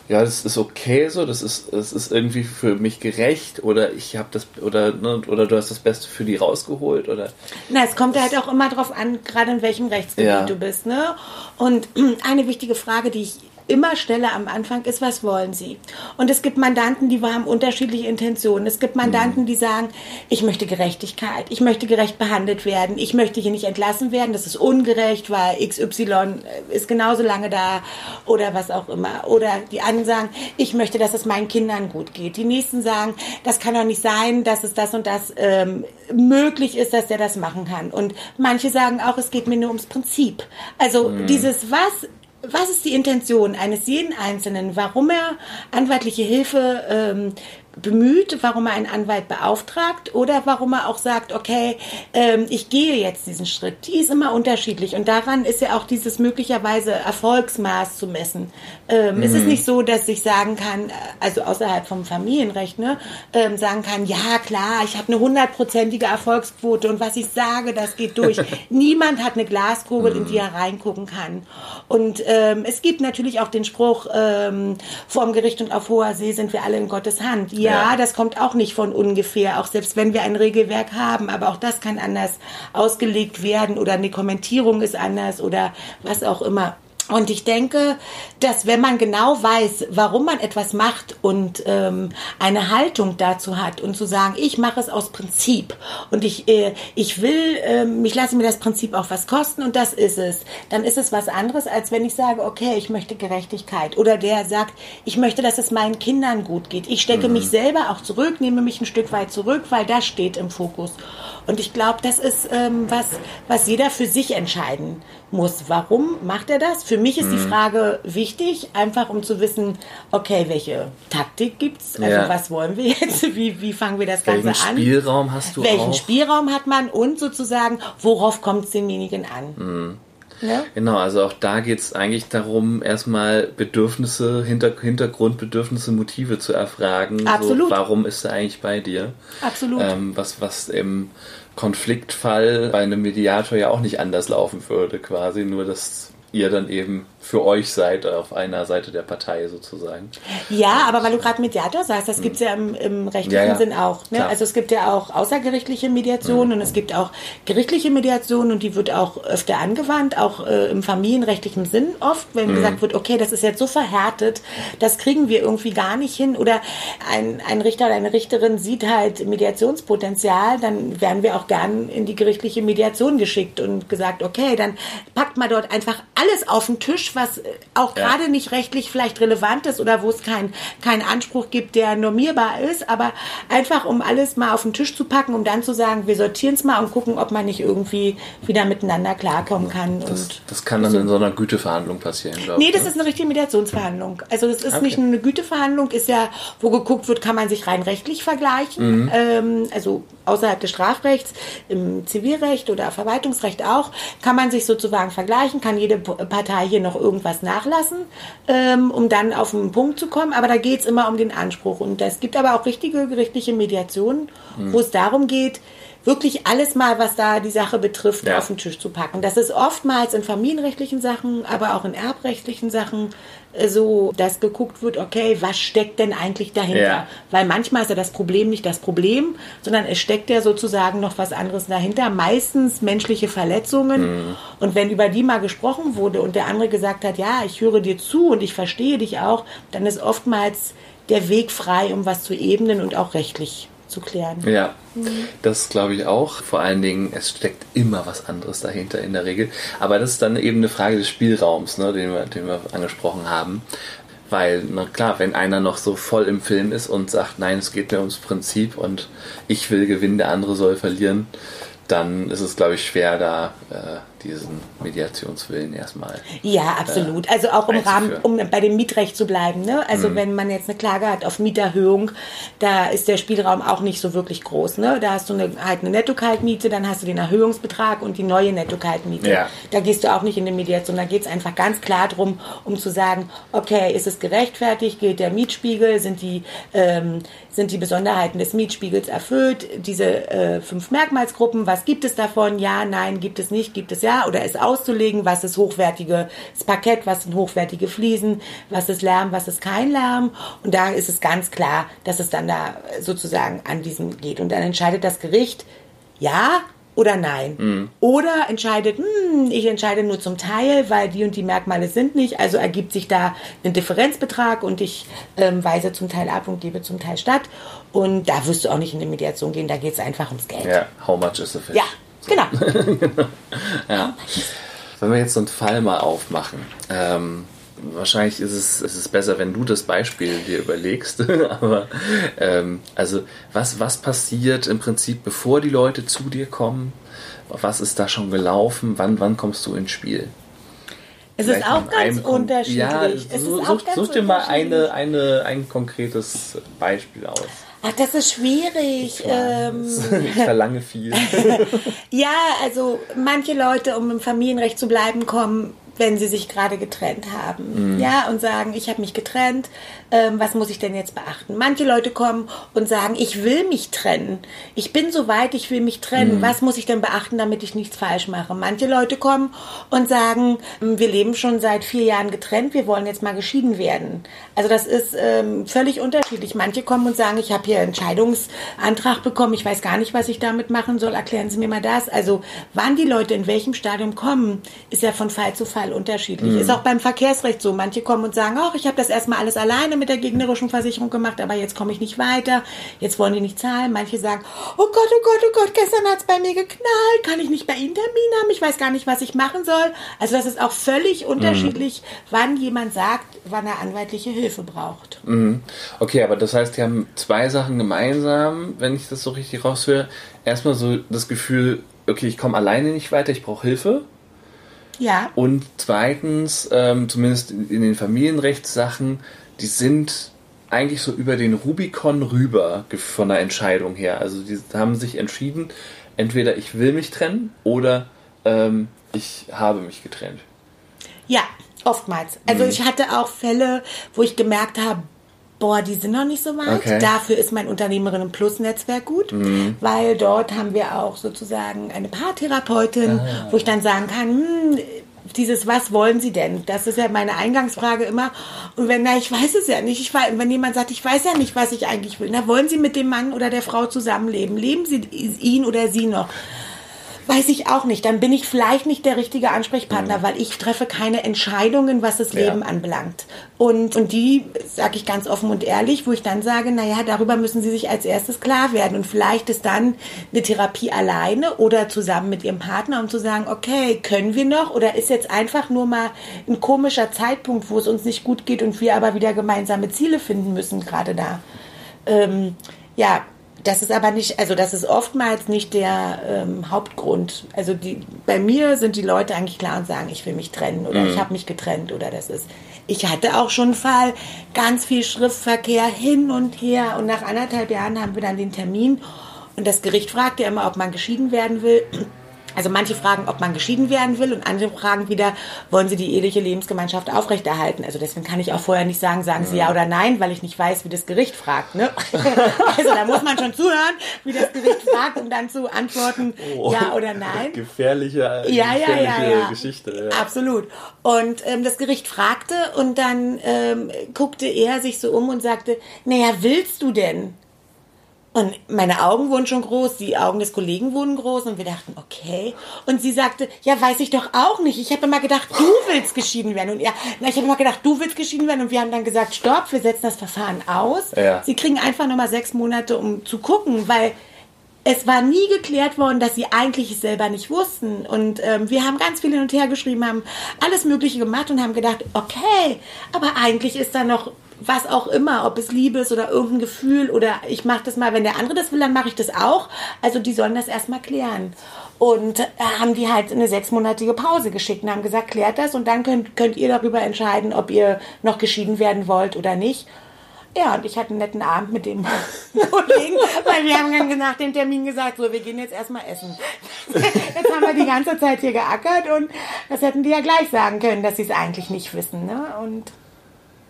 ja, das ist okay so, das ist, das ist irgendwie für mich gerecht oder ich habe das oder ne, oder du hast das Beste für die rausgeholt oder Na, es kommt halt auch immer drauf an, gerade in welchem Rechtsgebiet Ja. du bist, ne? Und eine wichtige Frage, die ich immer stelle am Anfang, ist, was wollen Sie? Und es gibt Mandanten, die haben unterschiedliche Intentionen. Es gibt Mandanten, die sagen, ich möchte Gerechtigkeit, ich möchte gerecht behandelt werden, ich möchte hier nicht entlassen werden, das ist ungerecht, weil XY ist genauso lange da oder was auch immer. Oder die anderen sagen, ich möchte, dass es meinen Kindern gut geht. Die nächsten sagen, das kann doch nicht sein, dass es das und das ähm, möglich ist, dass der das machen kann. Und manche sagen auch, es geht mir nur ums Prinzip. Also dieses was was ist die Intention eines jeden Einzelnen, warum er anwaltliche Hilfe ähm, bemüht, warum er einen Anwalt beauftragt oder warum er auch sagt, okay, ähm, ich gehe jetzt diesen Schritt. Die ist immer unterschiedlich und daran ist ja auch dieses möglicherweise Erfolgsmaß zu messen. Ähm, Es ist nicht so, dass ich sagen kann, also außerhalb vom Familienrecht, ne, ähm, sagen kann, ja klar, ich habe eine hundertprozentige Erfolgsquote und was ich sage, das geht durch. Niemand hat eine Glaskugel, in die er reingucken kann. Und ähm, es gibt natürlich auch den Spruch, ähm, vorm Gericht und auf hoher See sind wir alle in Gottes Hand. Ja, Ja. das kommt auch nicht von ungefähr, auch selbst wenn wir ein Regelwerk haben, aber auch das kann anders ausgelegt werden oder eine Kommentierung ist anders oder was auch immer. Und ich denke, dass wenn man genau weiß, warum man etwas macht und ähm, eine Haltung dazu hat und zu sagen, ich mache es aus Prinzip und ich, äh, ich will, ähm, ich lasse mir das Prinzip auch was kosten und das ist es, dann ist es was anderes, als wenn ich sage, okay, ich möchte Gerechtigkeit. Oder der sagt, ich möchte, dass es meinen Kindern gut geht. Ich stecke mich selber auch zurück, nehme mich ein Stück weit zurück, weil das steht im Fokus. Und ich glaube, das ist ähm, was, was jeder für sich entscheiden muss. Warum macht er das? Für mich ist die Frage wichtig, einfach um zu wissen, okay, welche Taktik gibt's? Also Ja. was wollen wir jetzt? Wie, wie fangen wir das Ganze welchen an? Spielraum hast du Welchen auch? Spielraum hat man und sozusagen, worauf kommt es demjenigen an? Mhm. Ne? Genau, also auch da geht es eigentlich darum, erstmal Bedürfnisse, Hinter Hintergrundbedürfnisse, Motive zu erfragen. Absolut. So, warum ist er eigentlich bei dir? Absolut. Ähm, was, was im Konfliktfall bei einem Mediator ja auch nicht anders laufen würde, quasi, nur dass ihr dann eben für euch seid, auf einer Seite der Partei sozusagen. Ja, aber weil du gerade Mediator sagst, das gibt's ja im, im rechtlichen Ja, ja. Sinn auch. Ne? Also es gibt ja auch außergerichtliche Mediation und es gibt auch gerichtliche Mediation und die wird auch öfter angewandt, auch äh, im familienrechtlichen Sinn oft, wenn gesagt wird, okay, das ist jetzt so verhärtet, das kriegen wir irgendwie gar nicht hin. Oder ein, ein Richter oder eine Richterin sieht halt Mediationspotenzial, dann werden wir auch gern in die gerichtliche Mediation geschickt und gesagt, okay, dann packt mal dort einfach alle alles auf den Tisch, was äh, auch Ja. gerade nicht rechtlich vielleicht relevant ist oder wo es keinen keinen Anspruch gibt, der normierbar ist, aber einfach um alles mal auf den Tisch zu packen, um dann zu sagen, wir sortieren es mal und gucken, ob man nicht irgendwie wieder miteinander klarkommen kann. Das, das kann dann in so einer Güteverhandlung passieren, glaube Nee, ich. das ne? ist eine richtige Mediationsverhandlung. Also das ist Okay. nicht eine Güteverhandlung, ist ja, wo geguckt wird, kann man sich rein rechtlich vergleichen. Mhm. Ähm, also außerhalb des Strafrechts, im Zivilrecht oder Verwaltungsrecht auch, kann man sich sozusagen vergleichen, kann jede Partei hier noch irgendwas nachlassen, ähm, um dann auf einen Punkt zu kommen. Aber da geht es immer um den Anspruch. Und es gibt aber auch richtige gerichtliche Mediationen, Mhm. wo es darum geht, wirklich alles mal, was da die Sache betrifft, Ja. auf den Tisch zu packen. Das ist oftmals in familienrechtlichen Sachen, aber auch in erbrechtlichen Sachen so, dass geguckt wird, okay, was steckt denn eigentlich dahinter? Ja. Weil manchmal ist ja das Problem nicht das Problem, sondern es steckt ja sozusagen noch was anderes dahinter. Meistens menschliche Verletzungen. Und wenn über die mal gesprochen wurde und der andere gesagt hat, ja, ich höre dir zu und ich verstehe dich auch, dann ist oftmals der Weg frei, um was zu ebnen und auch rechtlich zu klären. Ja, das glaube ich auch. Vor allen Dingen, es steckt immer was anderes dahinter in der Regel. Aber das ist dann eben eine Frage des Spielraums, ne, den, wir, den wir angesprochen haben. Weil, na klar, wenn einer noch so voll im Film ist und sagt, nein, es geht mir ums Prinzip und ich will gewinnen, der andere soll verlieren, dann ist es, glaube ich, schwer, da äh, diesen Mediationswillen erstmal. Ja, absolut. Also auch im Rahmen, um bei dem Mietrecht zu bleiben. Ne? Mhm. Also wenn man jetzt eine Klage hat auf Mieterhöhung, da ist der Spielraum auch nicht so wirklich groß. Ne? Da hast du eine, halt eine Netto-Kaltmiete, dann hast du den Erhöhungsbetrag und die neue Netto-Kaltmiete. Ja. Da gehst du auch nicht in die Mediation. Da geht es einfach ganz klar darum, um zu sagen, okay, ist es gerechtfertigt, gilt der Mietspiegel, sind die, ähm, sind die Besonderheiten des Mietspiegels erfüllt, diese äh, fünf Merkmalsgruppen, was gibt es davon? Ja, nein, gibt es nicht, gibt es ja, oder ist auszulegen, was ist hochwertiges Parkett, was sind hochwertige Fliesen, was ist Lärm, was ist kein Lärm. Und da ist es ganz klar, dass es dann da sozusagen an diesem geht. Und dann entscheidet das Gericht, ja oder nein. Oder entscheidet, hm, ich entscheide nur zum Teil, weil die und die Merkmale sind nicht. Also ergibt sich da ein Differenzbetrag und ich ähm, weise zum Teil ab und gebe zum Teil statt. Und da wirst du auch nicht in die Mediation gehen, da geht es einfach ums Geld. Ja, how much is the fish? Ja, genau. Ja. Wenn wir jetzt so einen Fall mal aufmachen, ähm, wahrscheinlich ist es, ist es besser, wenn du das Beispiel dir überlegst. Aber ähm, also was, was passiert im Prinzip, bevor die Leute zu dir kommen? Was ist da schon gelaufen? Wann, wann kommst du ins Spiel? Es ist auch an ganz unterschiedlich. Ja, es such, ist auch such, ganz such dir mal eine, eine, ein konkretes Beispiel aus. Ach, das ist schwierig. Ähm, Ich verlange viel. ja, also manche Leute, um im Familienrecht zu bleiben, kommen, wenn sie sich gerade getrennt haben. Ja, und sagen, ich habe mich getrennt, ähm, was muss ich denn jetzt beachten? Manche Leute kommen und sagen, ich will mich trennen. Ich bin so weit, ich will mich trennen. Was muss ich denn beachten, damit ich nichts falsch mache? Manche Leute kommen und sagen, ähm, wir leben schon seit vier Jahren getrennt, wir wollen jetzt mal geschieden werden. Also das ist ähm, völlig unterschiedlich. Manche kommen und sagen, ich habe hier einen Scheidungsantrag bekommen, ich weiß gar nicht, was ich damit machen soll, erklären Sie mir mal das. Also wann die Leute in welchem Stadium kommen, ist ja von Fall zu Fall unterschiedlich. Ist auch beim Verkehrsrecht so. Manche kommen und sagen, ach, ich habe das erstmal alles alleine mit der gegnerischen Versicherung gemacht, aber jetzt komme ich nicht weiter, jetzt wollen die nicht zahlen. Manche sagen, oh Gott, oh Gott, oh Gott, gestern hat's bei mir geknallt, kann ich nicht bei Ihnen Termin haben, ich weiß gar nicht, was ich machen soll. Also das ist auch völlig unterschiedlich, wann jemand sagt, wann er anwaltliche Hilfe braucht. Okay, aber das heißt, die haben zwei Sachen gemeinsam, wenn ich das so richtig raushöre. Erstmal so das Gefühl, okay, ich komme alleine nicht weiter, ich brauche Hilfe. Ja. Und zweitens, ähm, zumindest in in den Familienrechtssachen, die sind eigentlich so über den Rubikon rüber von der Entscheidung her. Also die haben sich entschieden, entweder ich will mich trennen oder ähm, ich habe mich getrennt. Ja, oftmals. Also Mhm. ich hatte auch Fälle, wo ich gemerkt habe, boah, die sind noch nicht so weit. Okay. Mhm. Dafür ist mein Unternehmerinnen Plus Netzwerk gut, weil dort haben wir auch sozusagen eine Paartherapeutin, Ah. wo ich dann sagen kann, hm, dieses was wollen Sie denn? Das ist ja meine Eingangsfrage immer. Und wenn na, ich weiß es ja nicht, ich weiß, wenn jemand sagt, ich weiß ja nicht, was ich eigentlich will, na wollen Sie mit dem Mann oder der Frau zusammenleben? Leben Sie ihn oder sie noch? Weiß ich auch nicht. Dann bin ich vielleicht nicht der richtige Ansprechpartner, mhm. weil ich treffe keine Entscheidungen, was das Leben ja. anbelangt. Und, und die sage ich ganz offen und ehrlich, wo ich dann sage, naja, darüber müssen Sie sich als erstes klar werden. Und vielleicht ist dann eine Therapie alleine oder zusammen mit Ihrem Partner, um zu sagen, okay, können wir noch? Oder ist jetzt einfach nur mal ein komischer Zeitpunkt, wo es uns nicht gut geht und wir aber wieder gemeinsame Ziele finden müssen, gerade da. Ähm, ja, das ist aber nicht, also das ist oftmals nicht der ähm, Hauptgrund. Also die, bei mir sind die Leute eigentlich klar und sagen, ich will mich trennen oder mhm. ich habe mich getrennt oder das ist. Ich hatte auch schon einen Fall, ganz viel Schriftverkehr hin und her und nach anderthalb Jahren haben wir dann den Termin und das Gericht fragt ja immer, ob man geschieden werden will. Also manche fragen, ob man geschieden werden will und andere fragen wieder, wollen sie die eheliche Lebensgemeinschaft aufrechterhalten? Also deswegen kann ich auch vorher nicht sagen, sagen sie ja oder nein, weil ich nicht weiß, wie das Gericht fragt. Ne? Also da muss man schon zuhören, wie das Gericht fragt, um dann zu antworten, oh, ja oder nein. Gefährliche, ja, gefährliche ja, ja, Geschichte. Ja. Absolut. Und ähm, das Gericht fragte und dann ähm, guckte er sich so um und sagte, naja, willst du denn? Und meine Augen wurden schon groß, die Augen des Kollegen wurden groß und wir dachten, okay. Und sie sagte, ja, weiß ich doch auch nicht. Ich habe immer gedacht, du willst geschieden werden. Und ja, na, ich habe immer gedacht, du willst geschieden werden. Und wir haben dann gesagt, stopp, wir setzen das Verfahren aus. Ja. Sie kriegen einfach nochmal sechs Monate, um zu gucken, weil es war nie geklärt worden, dass sie eigentlich es selber nicht wussten. Und ähm, wir haben ganz viel hin und her geschrieben, haben alles Mögliche gemacht und haben gedacht, okay, aber eigentlich ist da noch was auch immer, ob es Liebe ist oder irgendein Gefühl oder ich mache das mal, wenn der andere das will, dann mache ich das auch. Also die sollen das erstmal klären. Und äh, haben die halt eine sechsmonatige Pause geschickt und haben gesagt, klärt das und dann könnt, könnt ihr darüber entscheiden, ob ihr noch geschieden werden wollt oder nicht. Ja, und ich hatte einen netten Abend mit dem Kollegen, weil wir haben dann nach dem Termin gesagt, so, wir gehen jetzt erstmal essen. Jetzt haben wir die ganze Zeit hier geackert und das hätten die ja gleich sagen können, dass sie es eigentlich nicht wissen. Ne? Und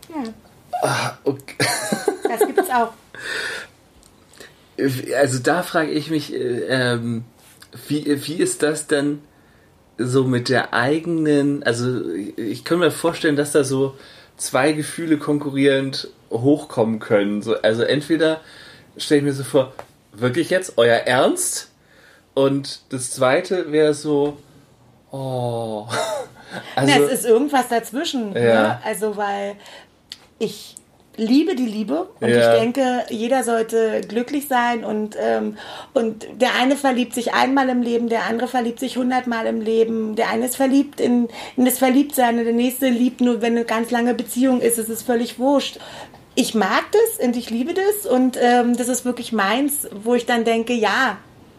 ja. Ah, okay. Das gibt es auch. Also da frage ich mich, äh, ähm, wie, wie ist das denn so mit der eigenen, also ich kann mir vorstellen, dass da so zwei Gefühle konkurrierend hochkommen können. So, also entweder stelle ich mir so vor, wirklich jetzt euer Ernst? Und das zweite wäre so, oh. Also, Na, es ist irgendwas dazwischen. Ne? Ja. Ne? Also, weil ich liebe die Liebe und ja. ich denke, jeder sollte glücklich sein und, ähm, und der eine verliebt sich einmal im Leben, der andere verliebt sich hundertmal im Leben, der eine ist verliebt in, in das Verliebtsein und der nächste liebt nur, wenn eine ganz lange Beziehung ist, es ist völlig wurscht. Ich mag das und ich liebe das und ähm, das ist wirklich meins, wo ich dann denke, ja,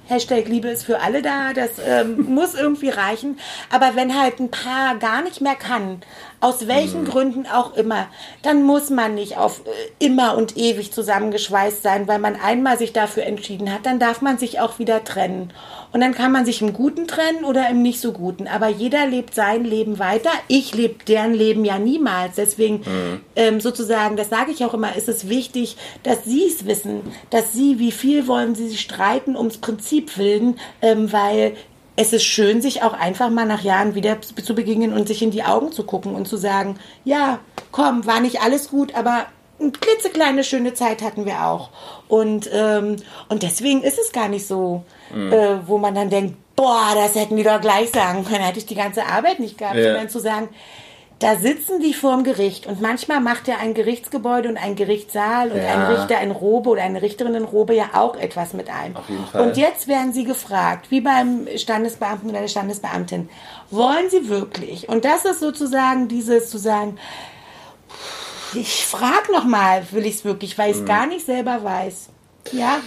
Hashtag Liebe ist für alle da, das ähm, muss irgendwie reichen. Aber wenn halt ein Paar gar nicht mehr kann, aus welchen mhm. Gründen auch immer, dann muss man nicht auf äh, immer und ewig zusammengeschweißt sein, weil man einmal sich dafür entschieden hat, dann darf man sich auch wieder trennen. Und dann kann man sich im Guten trennen oder im nicht so Guten. Aber jeder lebt sein Leben weiter. Ich lebe deren Leben ja niemals. Deswegen mhm. ähm, sozusagen, das sage ich auch immer, ist es wichtig, dass sie es wissen, dass sie, wie viel wollen sie sich streiten ums Prinzip willen, ähm, weil es ist schön, sich auch einfach mal nach Jahren wieder zu begegnen und sich in die Augen zu gucken und zu sagen, ja, komm, war nicht alles gut, aber eine klitzekleine schöne Zeit hatten wir auch. Und, ähm, und deswegen ist es gar nicht so, mhm. äh, wo man dann denkt, boah, das hätten die doch gleich sagen können, hätte ich die ganze Arbeit nicht gehabt, ja. sondern zu sagen, da sitzen die vorm Gericht und manchmal macht ja ein Gerichtsgebäude und ein Gerichtssaal und ja. ein Richter in Robe oder eine Richterin in Robe ja auch etwas mit ein. Auf jeden Fall. Und jetzt werden sie gefragt, wie beim Standesbeamten oder der Standesbeamtin, wollen sie wirklich? Und das ist sozusagen dieses zu sagen, ich frage nochmal, will ich es wirklich, weil ich es mhm. gar nicht selber weiß. Ja.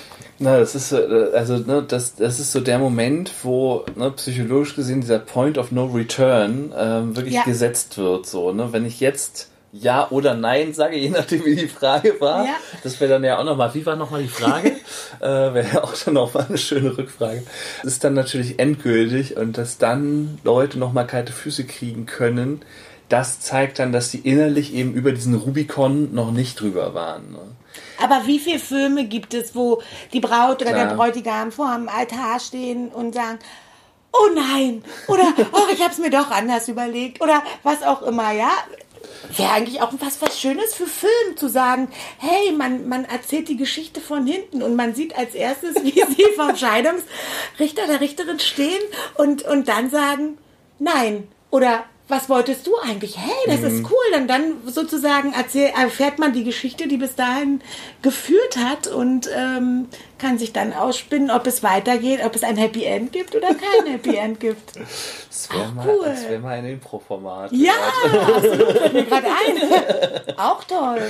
Na, das ist also ne, das, das ist so der Moment, wo ne, psychologisch gesehen dieser Point of No Return ähm, wirklich ja. gesetzt wird. So, ne, wenn ich jetzt ja oder nein sage, je nachdem wie die Frage war. Ja. Das wäre dann ja auch nochmal, wie war nochmal die Frage? äh, wäre ja auch dann nochmal eine schöne Rückfrage. Das ist dann natürlich endgültig und dass dann Leute nochmal kalte Füße kriegen können, das zeigt dann, dass sie innerlich eben über diesen Rubikon noch nicht drüber waren. Ne? Aber wie viele Filme gibt es, wo die Braut oder Klar. der Bräutigam vor dem Altar stehen und sagen, oh nein, oder oh, ich habe es mir doch anders überlegt oder was auch immer, ja? wäre eigentlich auch was, was Schönes für Film, zu sagen, hey, man, man erzählt die Geschichte von hinten und man sieht als erstes, wie sie vom Scheidungsrichter oder Richterin stehen und, und dann sagen, nein. Oder was wolltest du eigentlich? Hey, das ist cool. Dann, dann sozusagen erzähl, erfährt man die Geschichte, die bis dahin geführt hat und ähm, kann sich dann ausspinnen, ob es weitergeht, ob es ein Happy End gibt oder kein Happy End gibt. Das wäre mal, cool. das wär mal ein Impro-Format. Ja, absolut, fällt mir gerade ein. Auch toll.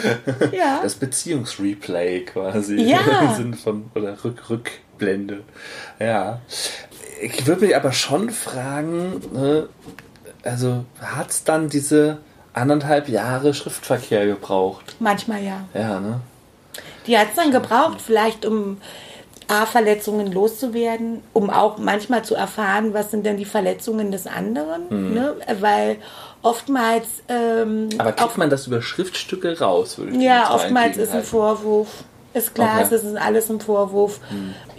Ja. Das Beziehungsreplay quasi. Ja. Sinne von, oder Rück, Rückblende. Ja. Ich würde mich aber schon fragen, ne, also hat es dann diese anderthalb Jahre Schriftverkehr gebraucht? Manchmal ja. Ja, ne? Die hat es dann gebraucht, vielleicht um A-Verletzungen loszuwerden, um auch manchmal zu erfahren, was sind denn die Verletzungen des anderen. Mhm. Ne? Weil oftmals. Ähm, Aber kriegt man das über Schriftstücke raus? Würde ich ja, oftmals ist ein. Vorwurf. Ist klar, Okay. es ist alles ein Vorwurf.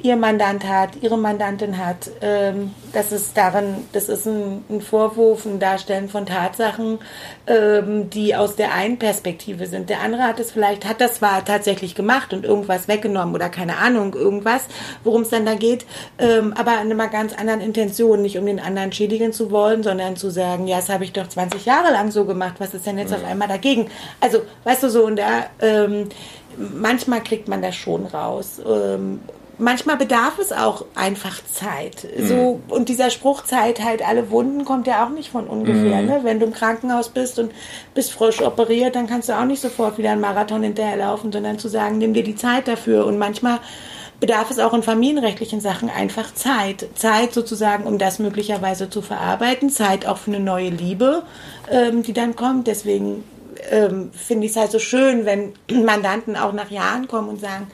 Ihr Mandant hat, ihre Mandantin hat. Ähm, das ist darin, das ist ein, ein Vorwurf, ein Darstellen von Tatsachen, ähm, die aus der einen Perspektive sind. Der andere hat es vielleicht, hat das zwar tatsächlich gemacht und irgendwas weggenommen oder keine Ahnung, irgendwas, worum es dann da geht, ähm, aber in einer ganz anderen Intention, nicht um den anderen schädigen zu wollen, sondern zu sagen, ja, das habe ich doch 20 Jahre lang so gemacht, was ist denn jetzt auf einmal dagegen? Also, weißt du, so, und da, ähm, manchmal kriegt man das schon raus. Ähm, manchmal bedarf es auch einfach Zeit. So, und dieser Spruch Zeit heilt alle Wunden kommt ja auch nicht von ungefähr. Ne? Wenn du im Krankenhaus bist und bist frisch operiert, dann kannst du auch nicht sofort wieder einen Marathon hinterherlaufen, sondern zu sagen, nimm dir die Zeit dafür. Und manchmal bedarf es auch in familienrechtlichen Sachen einfach Zeit. Zeit sozusagen, um das möglicherweise zu verarbeiten. Zeit auch für eine neue Liebe, ähm, die dann kommt. Deswegen ähm, finde ich es halt so schön, wenn Mandanten auch nach Jahren kommen und sagen,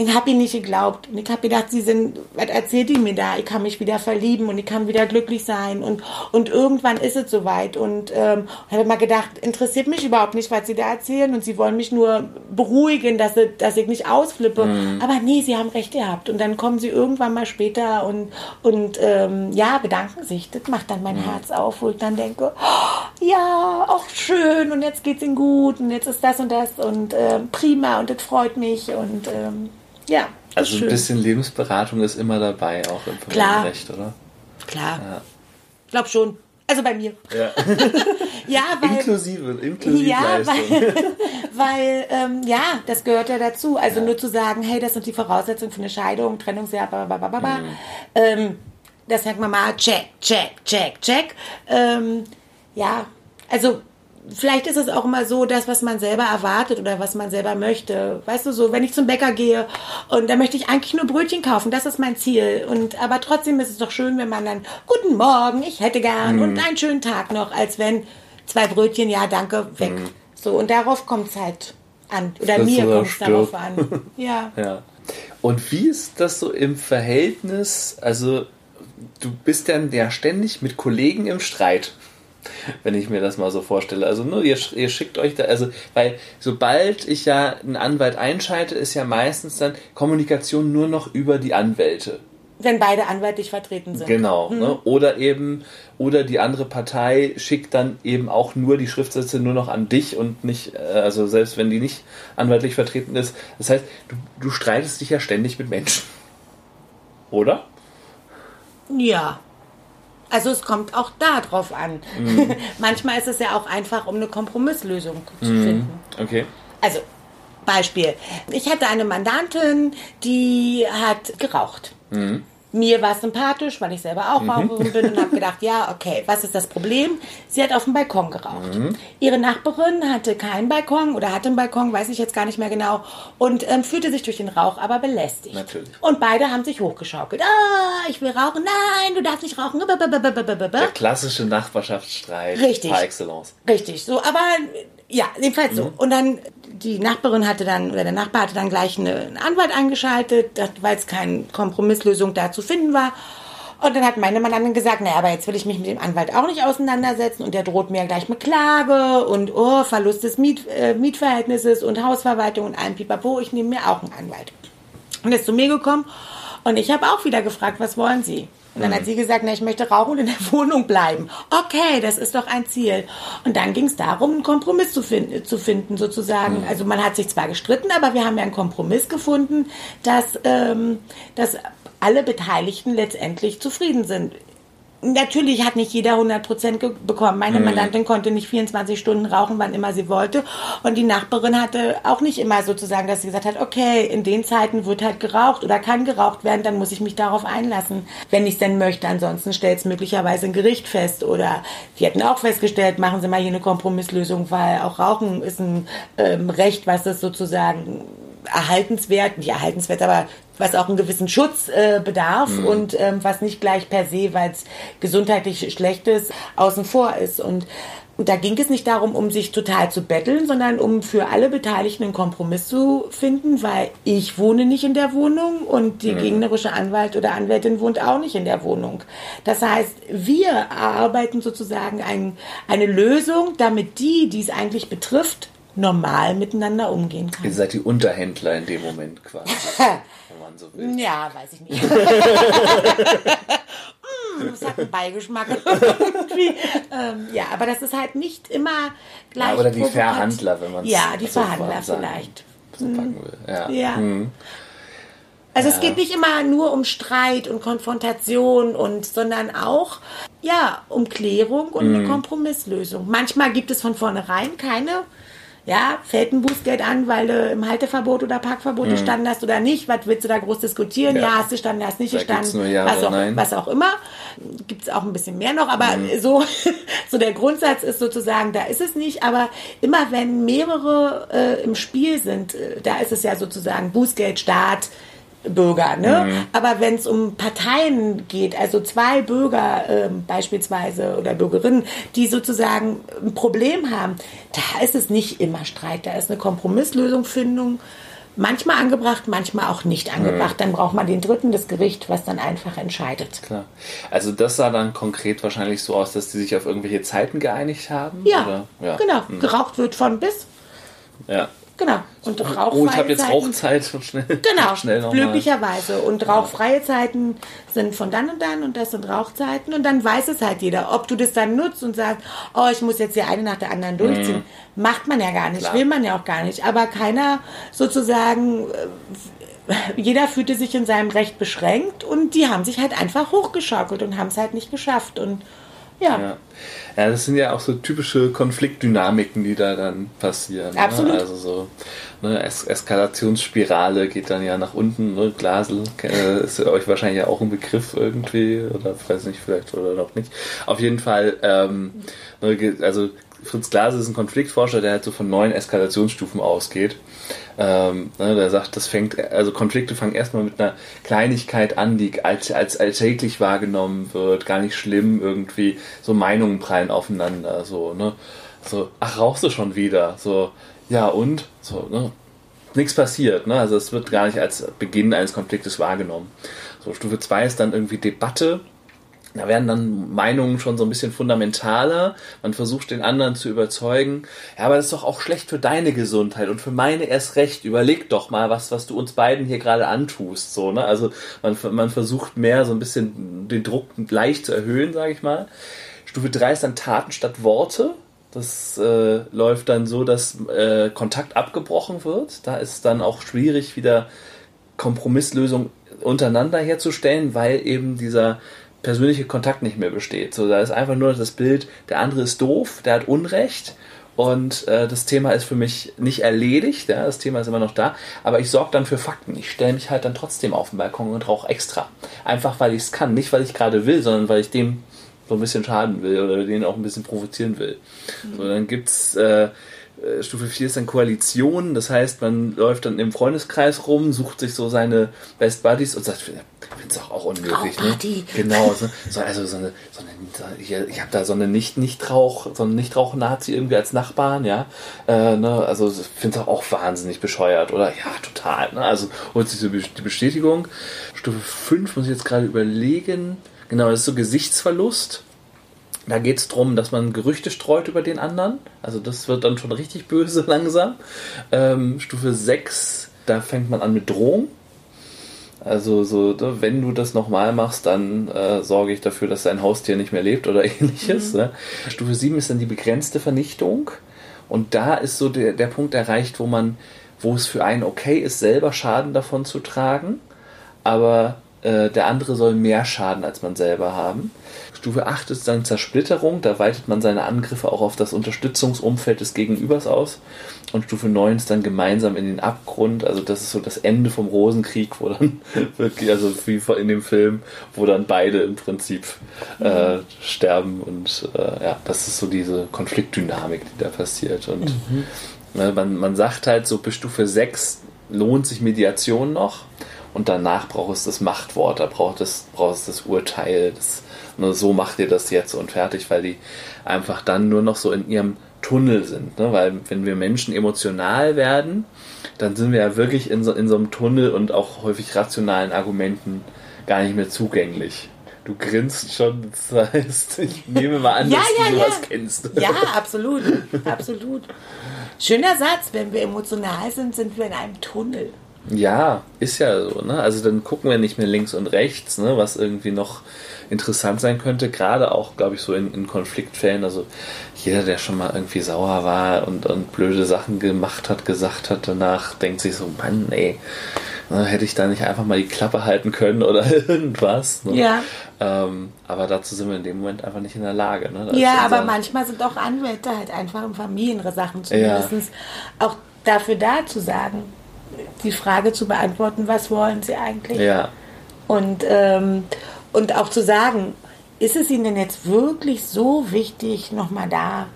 ich habe ihnen nicht geglaubt. Und ich habe gedacht, sie sind, was erzählt die mir da? Ich kann mich wieder verlieben und ich kann wieder glücklich sein. Und, und irgendwann ist es soweit. Und ähm, habe mal gedacht, interessiert mich überhaupt nicht, was sie da erzählen. Und sie wollen mich nur beruhigen, dass, sie, dass ich nicht ausflippe. Aber nee, sie haben recht gehabt. Und dann kommen sie irgendwann mal später und, und ähm, ja, bedanken sich. Das macht dann mein Herz auf, wo ich dann denke, oh, ja, auch schön. Und jetzt geht's ihnen gut. Und jetzt ist das und das. Und ähm, prima. Und das freut mich. Und ähm, ja, Also ein schön. bisschen Lebensberatung ist immer dabei, auch im. Familienrecht, oder? Klar. Ja. Glaub schon. Also bei mir. Ja. Ja, weil. Inklusive, inklusive Ja, Leistung. weil, weil ähm, ja, das gehört ja dazu. Also nur zu sagen, hey, das sind die Voraussetzungen für eine Scheidung, Trennungsjahr, bla, bla, bla, bla, bla. Ähm, das sagt man mal, check, check, check, check. Ähm, ja, also vielleicht ist es auch immer so, das, was man selber erwartet oder was man selber möchte. Weißt du, so, wenn ich zum Bäcker gehe und da möchte ich eigentlich nur Brötchen kaufen, das ist mein Ziel. Und aber trotzdem ist es doch schön, wenn man dann, guten Morgen, ich hätte gern und einen schönen Tag noch, als wenn zwei Brötchen, ja, danke, weg. So, und darauf kommt es halt an. Oder Friss mir kommt es darauf an. Ja. Ja. Und wie ist das so im Verhältnis? Also, du bist dann ja ständig mit Kollegen im Streit, wenn ich mir das mal so vorstelle. Also, nur ihr, ihr schickt euch da, also, weil sobald ich ja einen Anwalt einschalte, ist ja meistens dann Kommunikation nur noch über die Anwälte. Wenn beide anwaltlich vertreten sind. Genau. Ne? Oder eben, oder die andere Partei schickt dann eben auch nur die Schriftsätze nur noch an dich und nicht, äh, also selbst wenn die nicht anwaltlich vertreten ist. Das heißt, du, du streitest dich ja ständig mit Menschen. Oder? Ja. Also es kommt auch da drauf an. Mhm. Manchmal ist es ja auch einfach, um eine Kompromisslösung zu finden. Okay. Also, Beispiel. Ich hatte eine Mandantin, die hat geraucht. Mir war es sympathisch, weil ich selber auch Raucherin bin und habe gedacht, ja, okay, was ist das Problem? Sie hat auf dem Balkon geraucht. Ihre Nachbarin hatte keinen Balkon oder hatte einen Balkon, weiß ich jetzt gar nicht mehr genau, und ähm, fühlte sich durch den Rauch aber belästigt. Natürlich. Und beide haben sich hochgeschaukelt. Ah, ich will rauchen. Nein, du darfst nicht rauchen. Der klassische Nachbarschaftsstreit Richtig. par excellence. Richtig, so, aber ja, jedenfalls Mhm. so. Und dann, die Nachbarin hatte dann, oder der Nachbar hatte dann gleich eine, einen Anwalt eingeschaltet, weil es keine Kompromisslösung da zu finden war. Und dann hat meine Mandantin gesagt, naja, aber jetzt will ich mich mit dem Anwalt auch nicht auseinandersetzen und der droht mir gleich mit Klage und oh, Verlust des Miet, äh, Mietverhältnisses und Hausverwaltung und allem Pipapo, ich nehme mir auch einen Anwalt. Und ist zu mir gekommen Und ich habe auch wieder gefragt, was wollen Sie? Und dann hat sie gesagt, na, ich möchte rauchen und in der Wohnung bleiben. Okay, das ist doch ein Ziel. Und dann ging es darum, einen Kompromiss zu, finden, zu finden, sozusagen. Also man hat sich zwar gestritten, aber wir haben ja einen Kompromiss gefunden, dass, ähm, dass alle Beteiligten letztendlich zufrieden sind. Natürlich hat nicht jeder 100 Prozent bekommen. Meine mhm. Mandantin konnte nicht 24 Stunden rauchen, wann immer sie wollte. Und die Nachbarin hatte auch nicht immer sozusagen, dass sie gesagt hat, okay, in den Zeiten wird halt geraucht oder kann geraucht werden, dann muss ich mich darauf einlassen, wenn ich es denn möchte. Ansonsten stellt es möglicherweise ein Gericht fest. Oder die hätten auch festgestellt, machen Sie mal hier eine Kompromisslösung, weil auch Rauchen ist ein ähm, Recht, was es sozusagen erhaltenswert, nicht erhaltenswert, aber was auch einen gewissen Schutz äh, bedarf mhm. und ähm, was nicht gleich per se, weil es gesundheitlich schlecht ist, außen vor ist. Und, und da ging es nicht darum, um sich total zu betteln, sondern um für alle Beteiligten einen Kompromiss zu finden, weil ich wohne nicht in der Wohnung und die mhm. gegnerische Anwalt oder Anwältin wohnt auch nicht in der Wohnung. Das heißt, wir erarbeiten sozusagen ein, eine Lösung, damit die, die es eigentlich betrifft, normal miteinander umgehen kann. Ihr seid die Unterhändler in dem Moment quasi. man so will. Ja, weiß ich nicht. mm, das hat einen Beigeschmack. Ähm, ja, aber das ist halt nicht immer gleich. Ja, oder die Verhandler, wenn man es Ja, die so Verhandler vielleicht. So packen will. Ja. ja. Hm. Also ja. es geht nicht immer nur um Streit und Konfrontation und, sondern auch, ja, um Klärung und mhm. eine Kompromisslösung. Manchmal gibt es von vornherein keine ja, fällt ein Bußgeld an, weil du im Halteverbot oder Parkverbot mhm. gestanden hast oder nicht. Was willst du da groß diskutieren? Ja, ja hast du gestanden, hast nicht da gestanden. Ja was, auch, was auch immer. Gibt es auch ein bisschen mehr noch, aber mhm. so, so der Grundsatz ist sozusagen, da ist es nicht. Aber immer wenn mehrere äh, im Spiel sind, äh, da ist es ja sozusagen Bußgeld, Staat, Bürger. Ne? Mhm. Aber wenn es um Parteien geht, also zwei Bürger ähm, beispielsweise oder Bürgerinnen, die sozusagen ein Problem haben, da ist es nicht immer Streit, da ist eine Kompromisslösungfindung manchmal angebracht, manchmal auch nicht angebracht. Mhm. Dann braucht man den dritten, das Gericht, was dann einfach entscheidet. Klar. Also das sah dann konkret wahrscheinlich so aus, dass die sich auf irgendwelche Zeiten geeinigt haben? Ja, ja. genau. Mhm. Geraucht wird von bis. Ja. Genau. Und rauchfreie Oh, ich habe jetzt Rauchzeit. Schnell, genau, schnell glücklicherweise. Und rauchfreie Zeiten sind von dann und dann und das sind Rauchzeiten. Und dann weiß es halt jeder. Ob du das dann nutzt und sagst, oh, ich muss jetzt hier eine nach der anderen durchziehen, mhm. macht man ja gar nicht, Klar. will man ja auch gar nicht. Aber keiner sozusagen äh, jeder fühlte sich in seinem Recht beschränkt und die haben sich halt einfach hochgeschaukelt und haben es halt nicht geschafft. Und ja. ja. ja. das sind ja auch so typische Konfliktdynamiken, die da dann passieren. Ne? Absolut. Ne? Also so eine es Eskalationsspirale geht dann ja nach unten. Ne? Glasel äh, ist euch wahrscheinlich ja auch ein Begriff irgendwie oder weiß nicht, vielleicht oder noch nicht. Auf jeden Fall, ähm, ne, also Fritz Glaser ist ein Konfliktforscher, der halt so von neun Eskalationsstufen ausgeht. Ähm, ne, der sagt, das fängt, also Konflikte fangen erstmal mit einer Kleinigkeit an, die als, als alltäglich wahrgenommen wird, gar nicht schlimm, irgendwie, so Meinungen prallen aufeinander, so, ne? So, ach, rauchst du schon wieder? So, ja und? So, ne? Nichts passiert, ne? Also es wird gar nicht als Beginn eines Konfliktes wahrgenommen. So, Stufe 2 ist dann irgendwie Debatte da werden dann Meinungen schon so ein bisschen fundamentaler. Man versucht den anderen zu überzeugen. Ja, aber das ist doch auch schlecht für deine Gesundheit und für meine erst recht. Überleg doch mal, was, was du uns beiden hier gerade antust. So, ne? Also man, man versucht mehr so ein bisschen den Druck leicht zu erhöhen, sage ich mal. Stufe 3 ist dann Taten statt Worte. Das äh, läuft dann so, dass äh, Kontakt abgebrochen wird. Da ist dann auch schwierig, wieder Kompromisslösungen untereinander herzustellen, weil eben dieser persönliche Kontakt nicht mehr besteht. So, da ist einfach nur das Bild, der andere ist doof, der hat Unrecht und äh, das Thema ist für mich nicht erledigt, ja, das Thema ist immer noch da, aber ich sorge dann für Fakten. Ich stelle mich halt dann trotzdem auf den Balkon und rauche extra. Einfach weil ich es kann, nicht weil ich gerade will, sondern weil ich dem so ein bisschen schaden will oder den auch ein bisschen provozieren will. Mhm. So, dann gibt's äh, äh, Stufe 4 ist dann Koalition, das heißt, man läuft dann im Freundeskreis rum, sucht sich so seine Best Buddies und sagt, finde es auch, auch unmöglich. Ne? Genau, so, so, also so eine, so eine ich, ich habe da so eine nicht nicht Rauch, so einen Nichtrauch-Nazi irgendwie als Nachbarn, ja. Äh, ne? Also finde es auch, auch wahnsinnig bescheuert, oder? Ja, total. Ne? Also holt sich so die Bestätigung. Stufe 5 muss ich jetzt gerade überlegen. Genau, das ist so Gesichtsverlust. Da geht es darum, dass man Gerüchte streut über den anderen. Also das wird dann schon richtig böse langsam. Ähm, Stufe 6, da fängt man an mit Drohung. Also so, ne, wenn du das nochmal machst, dann äh, sorge ich dafür, dass dein Haustier nicht mehr lebt oder ähnliches. Mhm. Ne? Stufe 7 ist dann die begrenzte Vernichtung. Und da ist so der, der Punkt erreicht, wo man, wo es für einen okay ist, selber Schaden davon zu tragen, aber äh, der andere soll mehr Schaden als man selber haben. Stufe 8 ist dann Zersplitterung, da weitet man seine Angriffe auch auf das Unterstützungsumfeld des Gegenübers aus. Und Stufe 9 ist dann gemeinsam in den Abgrund, also das ist so das Ende vom Rosenkrieg, wo dann wirklich, also wie in dem Film, wo dann beide im Prinzip äh, sterben und äh, ja, das ist so diese Konfliktdynamik, die da passiert. Und mhm. ne, man, man sagt halt so bis Stufe 6 lohnt sich Mediation noch und danach braucht es das Machtwort, da braucht es, braucht es das Urteil, das Ne, so macht ihr das jetzt und fertig, weil die einfach dann nur noch so in ihrem Tunnel sind. Ne? Weil wenn wir Menschen emotional werden, dann sind wir ja wirklich in so, in so einem Tunnel und auch häufig rationalen Argumenten gar nicht mehr zugänglich. Du grinst schon, das heißt, ich nehme mal an, ja, dass ja, du ja. was kennst. Ja, absolut, absolut. Schöner Satz, wenn wir emotional sind, sind wir in einem Tunnel. Ja, ist ja so, ne? Also dann gucken wir nicht mehr links und rechts, ne, was irgendwie noch interessant sein könnte, gerade auch, glaube ich, so in, in, Konfliktfällen. Also jeder, der schon mal irgendwie sauer war und, und blöde Sachen gemacht hat, gesagt hat, danach denkt sich so, Mann, ey, ne, hätte ich da nicht einfach mal die Klappe halten können oder irgendwas. Ne? Ja. Ähm, aber dazu sind wir in dem Moment einfach nicht in der Lage. Ne? Ja, aber manchmal sind auch Anwälte halt einfach in Familiensachen zumindest ja. auch dafür da zu sagen, die Frage zu beantworten, was wollen sie eigentlich? Ja. Und, ähm, und auch zu sagen, ist es Ihnen denn jetzt wirklich so wichtig, nochmal da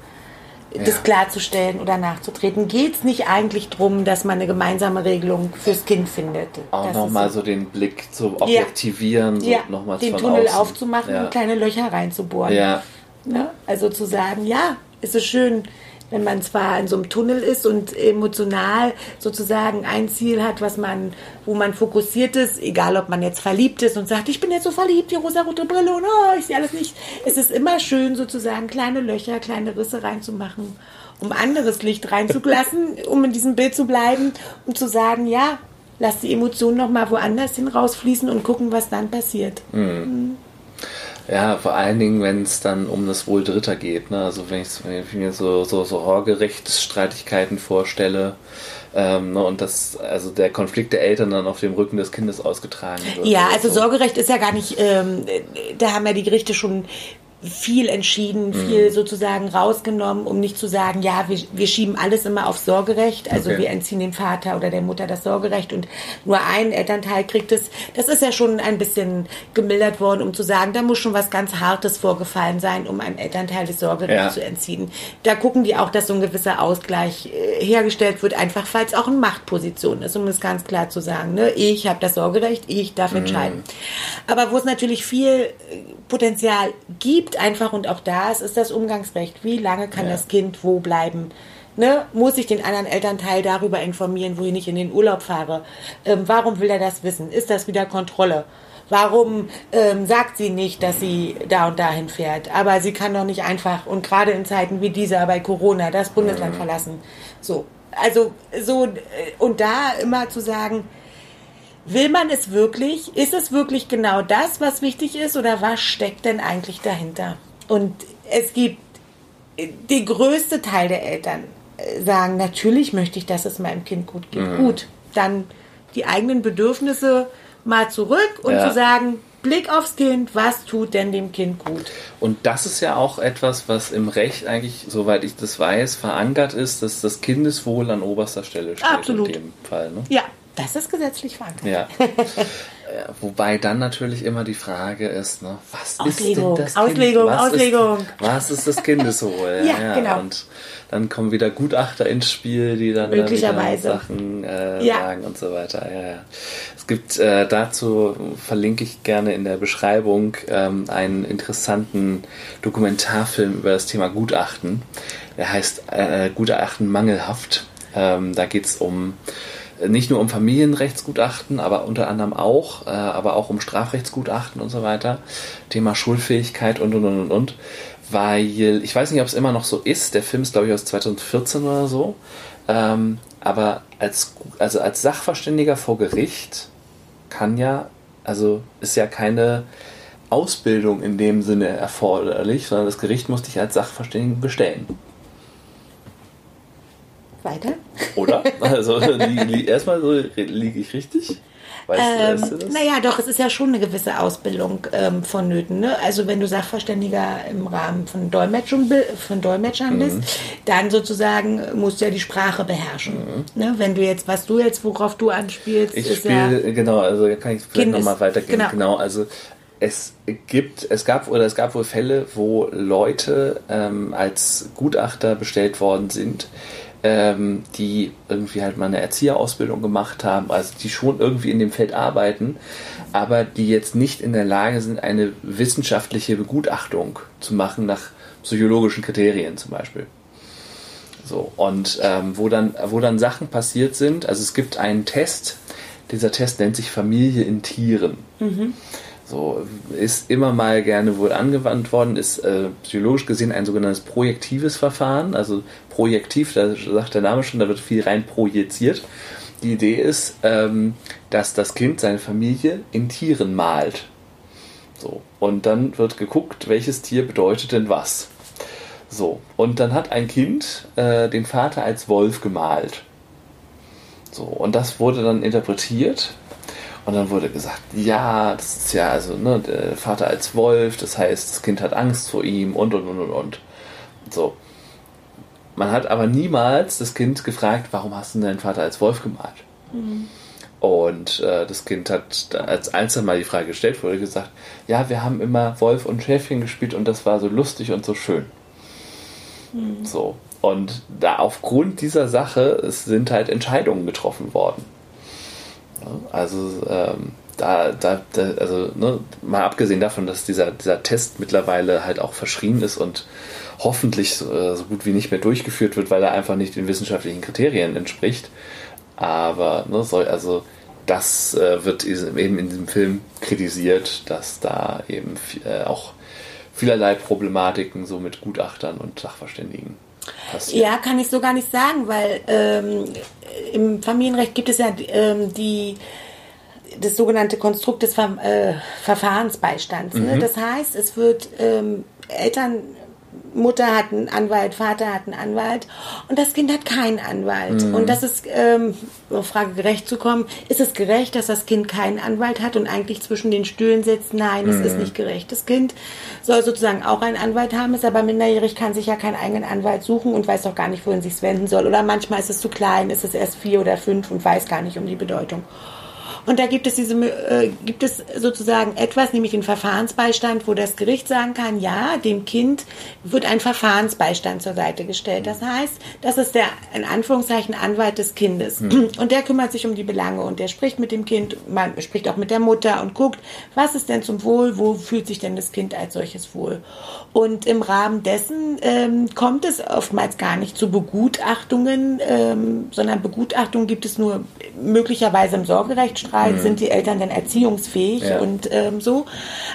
ja. das klarzustellen oder nachzutreten? Geht es nicht eigentlich darum, dass man eine gemeinsame Regelung fürs Kind findet? Auch nochmal so, den Blick zu objektivieren, ja. so nochmal den Tunnel außen. aufzumachen ja. und kleine Löcher reinzubohren. Ja. Ne? Also zu sagen, ja, ist es schön, wenn man zwar in so einem Tunnel ist und emotional sozusagen ein Ziel hat, was man, wo man fokussiert ist, egal ob man jetzt verliebt ist und sagt, ich bin jetzt so verliebt, die rosa-rote Brille und oh, ich sehe alles nicht. Es ist immer schön, sozusagen kleine Löcher, kleine Risse reinzumachen, um anderes Licht reinzulassen, um in diesem Bild zu bleiben und zu sagen, ja, lass die Emotionen nochmal woanders hin rausfließen und gucken, was dann passiert. Mhm. Mhm. Ja, vor allen Dingen, wenn es dann um das Wohl Dritter geht. Ne? Also wenn ich, wenn ich mir so, so, so Horgerechtsstreitigkeiten vorstelle ähm, ne? und das, also der Konflikt der Eltern dann auf dem Rücken des Kindes ausgetragen wird. Ja, also so. Sorgerecht ist ja gar nicht, ähm, da haben ja die Gerichte schon viel entschieden, viel mhm. sozusagen rausgenommen, um nicht zu sagen, ja, wir, wir schieben alles immer auf Sorgerecht, also okay. wir entziehen dem Vater oder der Mutter das Sorgerecht und nur ein Elternteil kriegt es. Das ist ja schon ein bisschen gemildert worden, um zu sagen, da muss schon was ganz Hartes vorgefallen sein, um einem Elternteil das Sorgerecht ja. zu entziehen. Da gucken die auch, dass so ein gewisser Ausgleich äh, hergestellt wird, einfach falls auch eine Machtposition ist, um es ganz klar zu sagen. Ne? Ich habe das Sorgerecht, ich darf mhm. entscheiden. Aber wo es natürlich viel äh, Potenzial gibt, gibt einfach, und auch da ist, das Umgangsrecht. Wie lange kann ja. das Kind wo bleiben? Ne, muss ich den anderen Elternteil darüber informieren, wo ich nicht in den Urlaub fahre? Ähm, warum will er das wissen? Ist das wieder Kontrolle? Warum ähm, sagt sie nicht, dass sie da und dahin fährt? Aber sie kann doch nicht einfach und gerade in Zeiten wie dieser bei Corona das Bundesland mhm. verlassen. So, also so äh, und da immer zu sagen, Will man es wirklich? Ist es wirklich genau das, was wichtig ist? Oder was steckt denn eigentlich dahinter? Und es gibt die größte Teil der Eltern äh, sagen, natürlich möchte ich, dass es meinem Kind gut geht. Mhm. Gut, dann die eigenen Bedürfnisse mal zurück und ja. zu sagen, Blick aufs Kind, was tut denn dem Kind gut? Und das ist ja auch etwas, was im Recht eigentlich, soweit ich das weiß, verankert ist, dass das Kindeswohl an oberster Stelle steht Absolut. in dem Fall. Ne? Ja, das ist gesetzlich verankert. Ja. Wobei dann natürlich immer die Frage ist, ne, was Auslegung, ist denn das Auslegung, kind? was Auslegung. Ist, was ist das Kindeswohl? ja, ja, genau. Und dann kommen wieder Gutachter ins Spiel, die dann Möglicherweise. Sachen äh, ja. sagen und so weiter. Ja, ja. Es gibt äh, dazu, verlinke ich gerne in der Beschreibung, ähm, einen interessanten Dokumentarfilm über das Thema Gutachten. Der heißt äh, Gutachten mangelhaft. Ähm, da geht es um nicht nur um Familienrechtsgutachten, aber unter anderem auch, äh, aber auch um Strafrechtsgutachten und so weiter. Thema Schuldfähigkeit und und und und und. Weil ich weiß nicht, ob es immer noch so ist. Der Film ist, glaube ich, aus 2014 oder so. Ähm, aber als, also als Sachverständiger vor Gericht kann ja, also ist ja keine Ausbildung in dem Sinne erforderlich, sondern das Gericht muss dich als Sachverständigen bestellen. Weiter? Oder? Also erstmal so, liege ich richtig? Weißt, ähm, weißt du das? Naja, doch, es ist ja schon eine gewisse Ausbildung ähm, vonnöten. Ne? Also wenn du Sachverständiger im Rahmen von, Dolmetschung, von Dolmetschern bist, mhm. dann sozusagen musst du ja die Sprache beherrschen. Mhm. Ne? Wenn du jetzt, was du jetzt, worauf du anspielst, ich spiele, ja genau, also kann ich vielleicht nochmal weitergehen. Genau. genau, also es gibt, es gab oder es gab wohl Fälle, wo Leute ähm, als Gutachter bestellt worden sind, ähm, die irgendwie halt mal eine Erzieherausbildung gemacht haben, also die schon irgendwie in dem Feld arbeiten, aber die jetzt nicht in der Lage sind, eine wissenschaftliche Begutachtung zu machen nach psychologischen Kriterien zum Beispiel. So, und ähm, wo, dann, wo dann Sachen passiert sind, also es gibt einen Test, dieser Test nennt sich Familie in Tieren. Mhm. So, ist immer mal gerne wohl angewandt worden, ist äh, psychologisch gesehen ein sogenanntes projektives Verfahren. Also projektiv, da sagt der Name schon, da wird viel rein projiziert. Die Idee ist, ähm, dass das Kind seine Familie in Tieren malt. So, und dann wird geguckt, welches Tier bedeutet denn was. So, und dann hat ein Kind äh, den Vater als Wolf gemalt. So, und das wurde dann interpretiert und dann wurde gesagt, ja, das ist ja also ne, der Vater als Wolf, das heißt, das Kind hat Angst vor ihm und und und und und. So. Man hat aber niemals das Kind gefragt, warum hast du deinen Vater als Wolf gemalt? Mhm. Und äh, das Kind hat als einzeln mal die Frage gestellt wurde gesagt, ja, wir haben immer Wolf und Schäfchen gespielt und das war so lustig und so schön. Mhm. So. Und da aufgrund dieser Sache sind halt Entscheidungen getroffen worden. Also ähm, da, da, da, also ne, mal abgesehen davon, dass dieser, dieser Test mittlerweile halt auch verschrien ist und hoffentlich so, äh, so gut wie nicht mehr durchgeführt wird, weil er einfach nicht den wissenschaftlichen Kriterien entspricht. Aber ne, soll, also das äh, wird eben in diesem Film kritisiert, dass da eben äh, auch vielerlei Problematiken so mit Gutachtern und Sachverständigen passieren. Ja, kann ich so gar nicht sagen, weil ähm, im Familienrecht gibt es ja ähm, die das sogenannte Konstrukt des Ver äh, Verfahrensbeistands. Ne? Mhm. Das heißt, es wird ähm, Eltern Mutter hat einen Anwalt, Vater hat einen Anwalt und das Kind hat keinen Anwalt. Mhm. Und das ist, ähm, um Frage gerecht zu kommen, ist es gerecht, dass das Kind keinen Anwalt hat und eigentlich zwischen den Stühlen sitzt? Nein, es ist mhm. nicht gerecht. Das Kind soll sozusagen auch einen Anwalt haben, ist aber minderjährig, kann sich ja keinen eigenen Anwalt suchen und weiß auch gar nicht, wohin sich wenden soll. Oder manchmal ist es zu klein, ist es erst vier oder fünf und weiß gar nicht um die Bedeutung. Und da gibt es diese, äh, gibt es sozusagen etwas, nämlich den Verfahrensbeistand, wo das Gericht sagen kann, ja, dem Kind wird ein Verfahrensbeistand zur Seite gestellt. Das heißt, das ist der, in Anführungszeichen, Anwalt des Kindes. Mhm. Und der kümmert sich um die Belange und der spricht mit dem Kind, man spricht auch mit der Mutter und guckt, was ist denn zum Wohl, wo fühlt sich denn das Kind als solches wohl. Und im Rahmen dessen ähm, kommt es oftmals gar nicht zu Begutachtungen, ähm, sondern Begutachtungen gibt es nur möglicherweise im Sorgerechtsstreit Umgangsrechtsstreit, mhm. sind die Eltern denn erziehungsfähig ja. und ähm, so.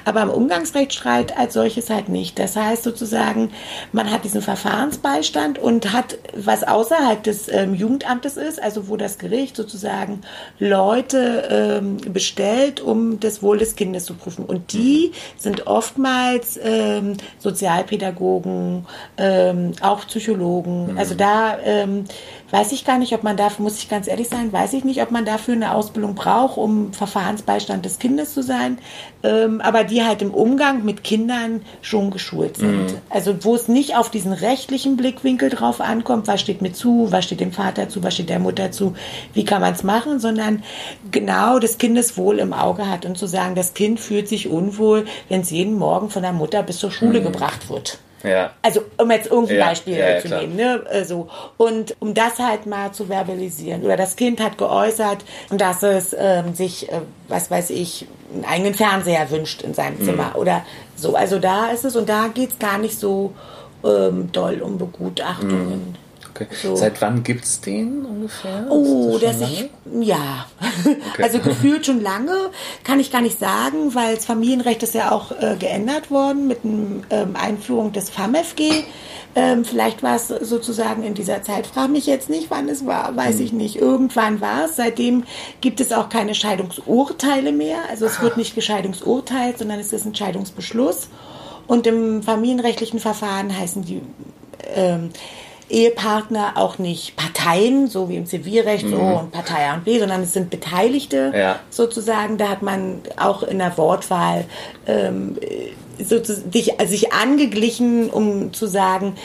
Aber im Umgangsrechtsstreit als solches halt nicht. Das heißt sozusagen, man hat diesen Verfahrensbeistand und hat, was außerhalb des ähm, Jugendamtes ist, also wo das Gericht sozusagen Leute ähm, bestellt, um das Wohl des Kindes zu prüfen. Und die sind oftmals ähm, Sozialpädagogen, ähm, auch Psychologen. Mhm. Also da ähm, weiß ich gar nicht, ob man dafür, muss ich ganz ehrlich sein, weiß ich nicht, ob man dafür eine Ausbildung braucht, um Verfahrensbeistand des Kindes zu sein, ähm, aber die halt im Umgang mit Kindern schon geschult sind. Mhm. Also wo es nicht auf diesen rechtlichen Blickwinkel drauf ankommt, was steht mir zu, was steht dem Vater zu, was steht der Mutter zu, wie kann man es machen, sondern genau das Kindeswohl im Auge hat und zu sagen, das Kind fühlt sich unwohl, wenn es jeden Morgen von der Mutter bis zur Schule mhm. gebracht wird. Ja. Also um jetzt irgendein ja, Beispiel ja, zu nehmen. Ne? Also, und um das halt mal zu verbalisieren. Oder das Kind hat geäußert, dass es ähm, sich, äh, was weiß ich, einen eigenen Fernseher wünscht in seinem Zimmer. Mhm. Oder so. Also da ist es, und da geht es gar nicht so ähm, doll um Begutachtungen. Mhm. Okay. So. Seit wann gibt es den ungefähr? Oh, das, das ich, ja. Okay. Also gefühlt schon lange, kann ich gar nicht sagen, weil das Familienrecht ist ja auch äh, geändert worden mit der ähm, Einführung des FAMFG. Ähm, vielleicht war es sozusagen in dieser Zeit, frage mich jetzt nicht, wann es war, weiß hm. ich nicht. Irgendwann war es. Seitdem gibt es auch keine Scheidungsurteile mehr. Also es wird nicht gescheidungsurteilt, sondern es ist ein Scheidungsbeschluss. Und im familienrechtlichen Verfahren heißen die ähm, Ehepartner auch nicht Parteien, so wie im Zivilrecht, mhm. so und Partei A und B, sondern es sind Beteiligte ja. sozusagen. Da hat man auch in der Wortwahl ähm, sich, sich angeglichen, um zu sagen,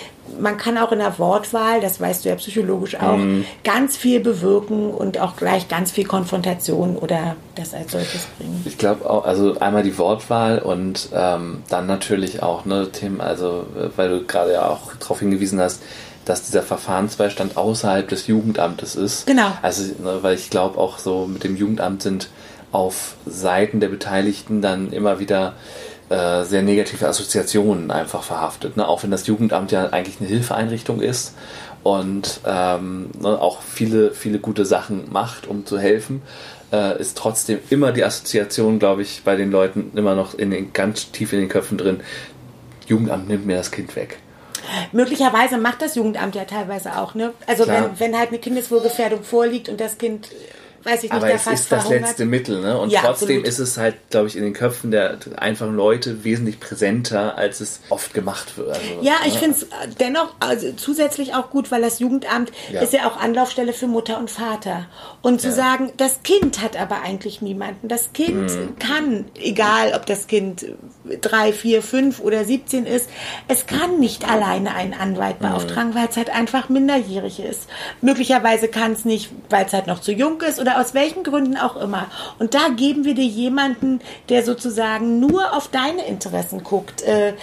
man kann auch in der Wortwahl, das weißt du ja psychologisch auch, mhm. ganz viel bewirken und auch gleich ganz viel Konfrontation oder das als solches bringen. Ich glaube auch, also einmal die Wortwahl und ähm, dann natürlich auch ne, Themen, also weil du gerade ja auch darauf hingewiesen hast, dass dieser Verfahrensbeistand außerhalb des Jugendamtes ist. Genau. Also, ne, weil ich glaube auch so mit dem Jugendamt sind auf Seiten der Beteiligten dann immer wieder äh, sehr negative Assoziationen einfach verhaftet. Ne? Auch wenn das Jugendamt ja eigentlich eine Hilfeeinrichtung ist und ähm, ne, auch viele, viele gute Sachen macht, um zu helfen, äh, ist trotzdem immer die Assoziation, glaube ich, bei den Leuten immer noch in den, ganz tief in den Köpfen drin. Jugendamt nimmt mir das Kind weg. Möglicherweise macht das Jugendamt ja teilweise auch, ne? Also wenn, wenn halt eine Kindeswohlgefährdung vorliegt und das Kind weiß ich nicht, aber es ist das letzte Mittel, ne? Und ja, trotzdem absolut. ist es halt, glaube ich, in den Köpfen der einfachen Leute wesentlich präsenter, als es oft gemacht wird. Also, ja, ich ne? finde es dennoch also zusätzlich auch gut, weil das Jugendamt ja. ist ja auch Anlaufstelle für Mutter und Vater. Und zu ja. sagen, das Kind hat aber eigentlich niemanden. Das Kind mhm. kann, egal ob das Kind drei, vier, fünf oder 17 ist, es kann nicht alleine einen Anwalt mhm. beauftragen, mhm. weil es halt einfach minderjährig ist. Möglicherweise kann es nicht, weil es halt noch zu jung ist oder oder aus welchen Gründen auch immer. Und da geben wir dir jemanden, der sozusagen nur auf deine Interessen guckt. Äh,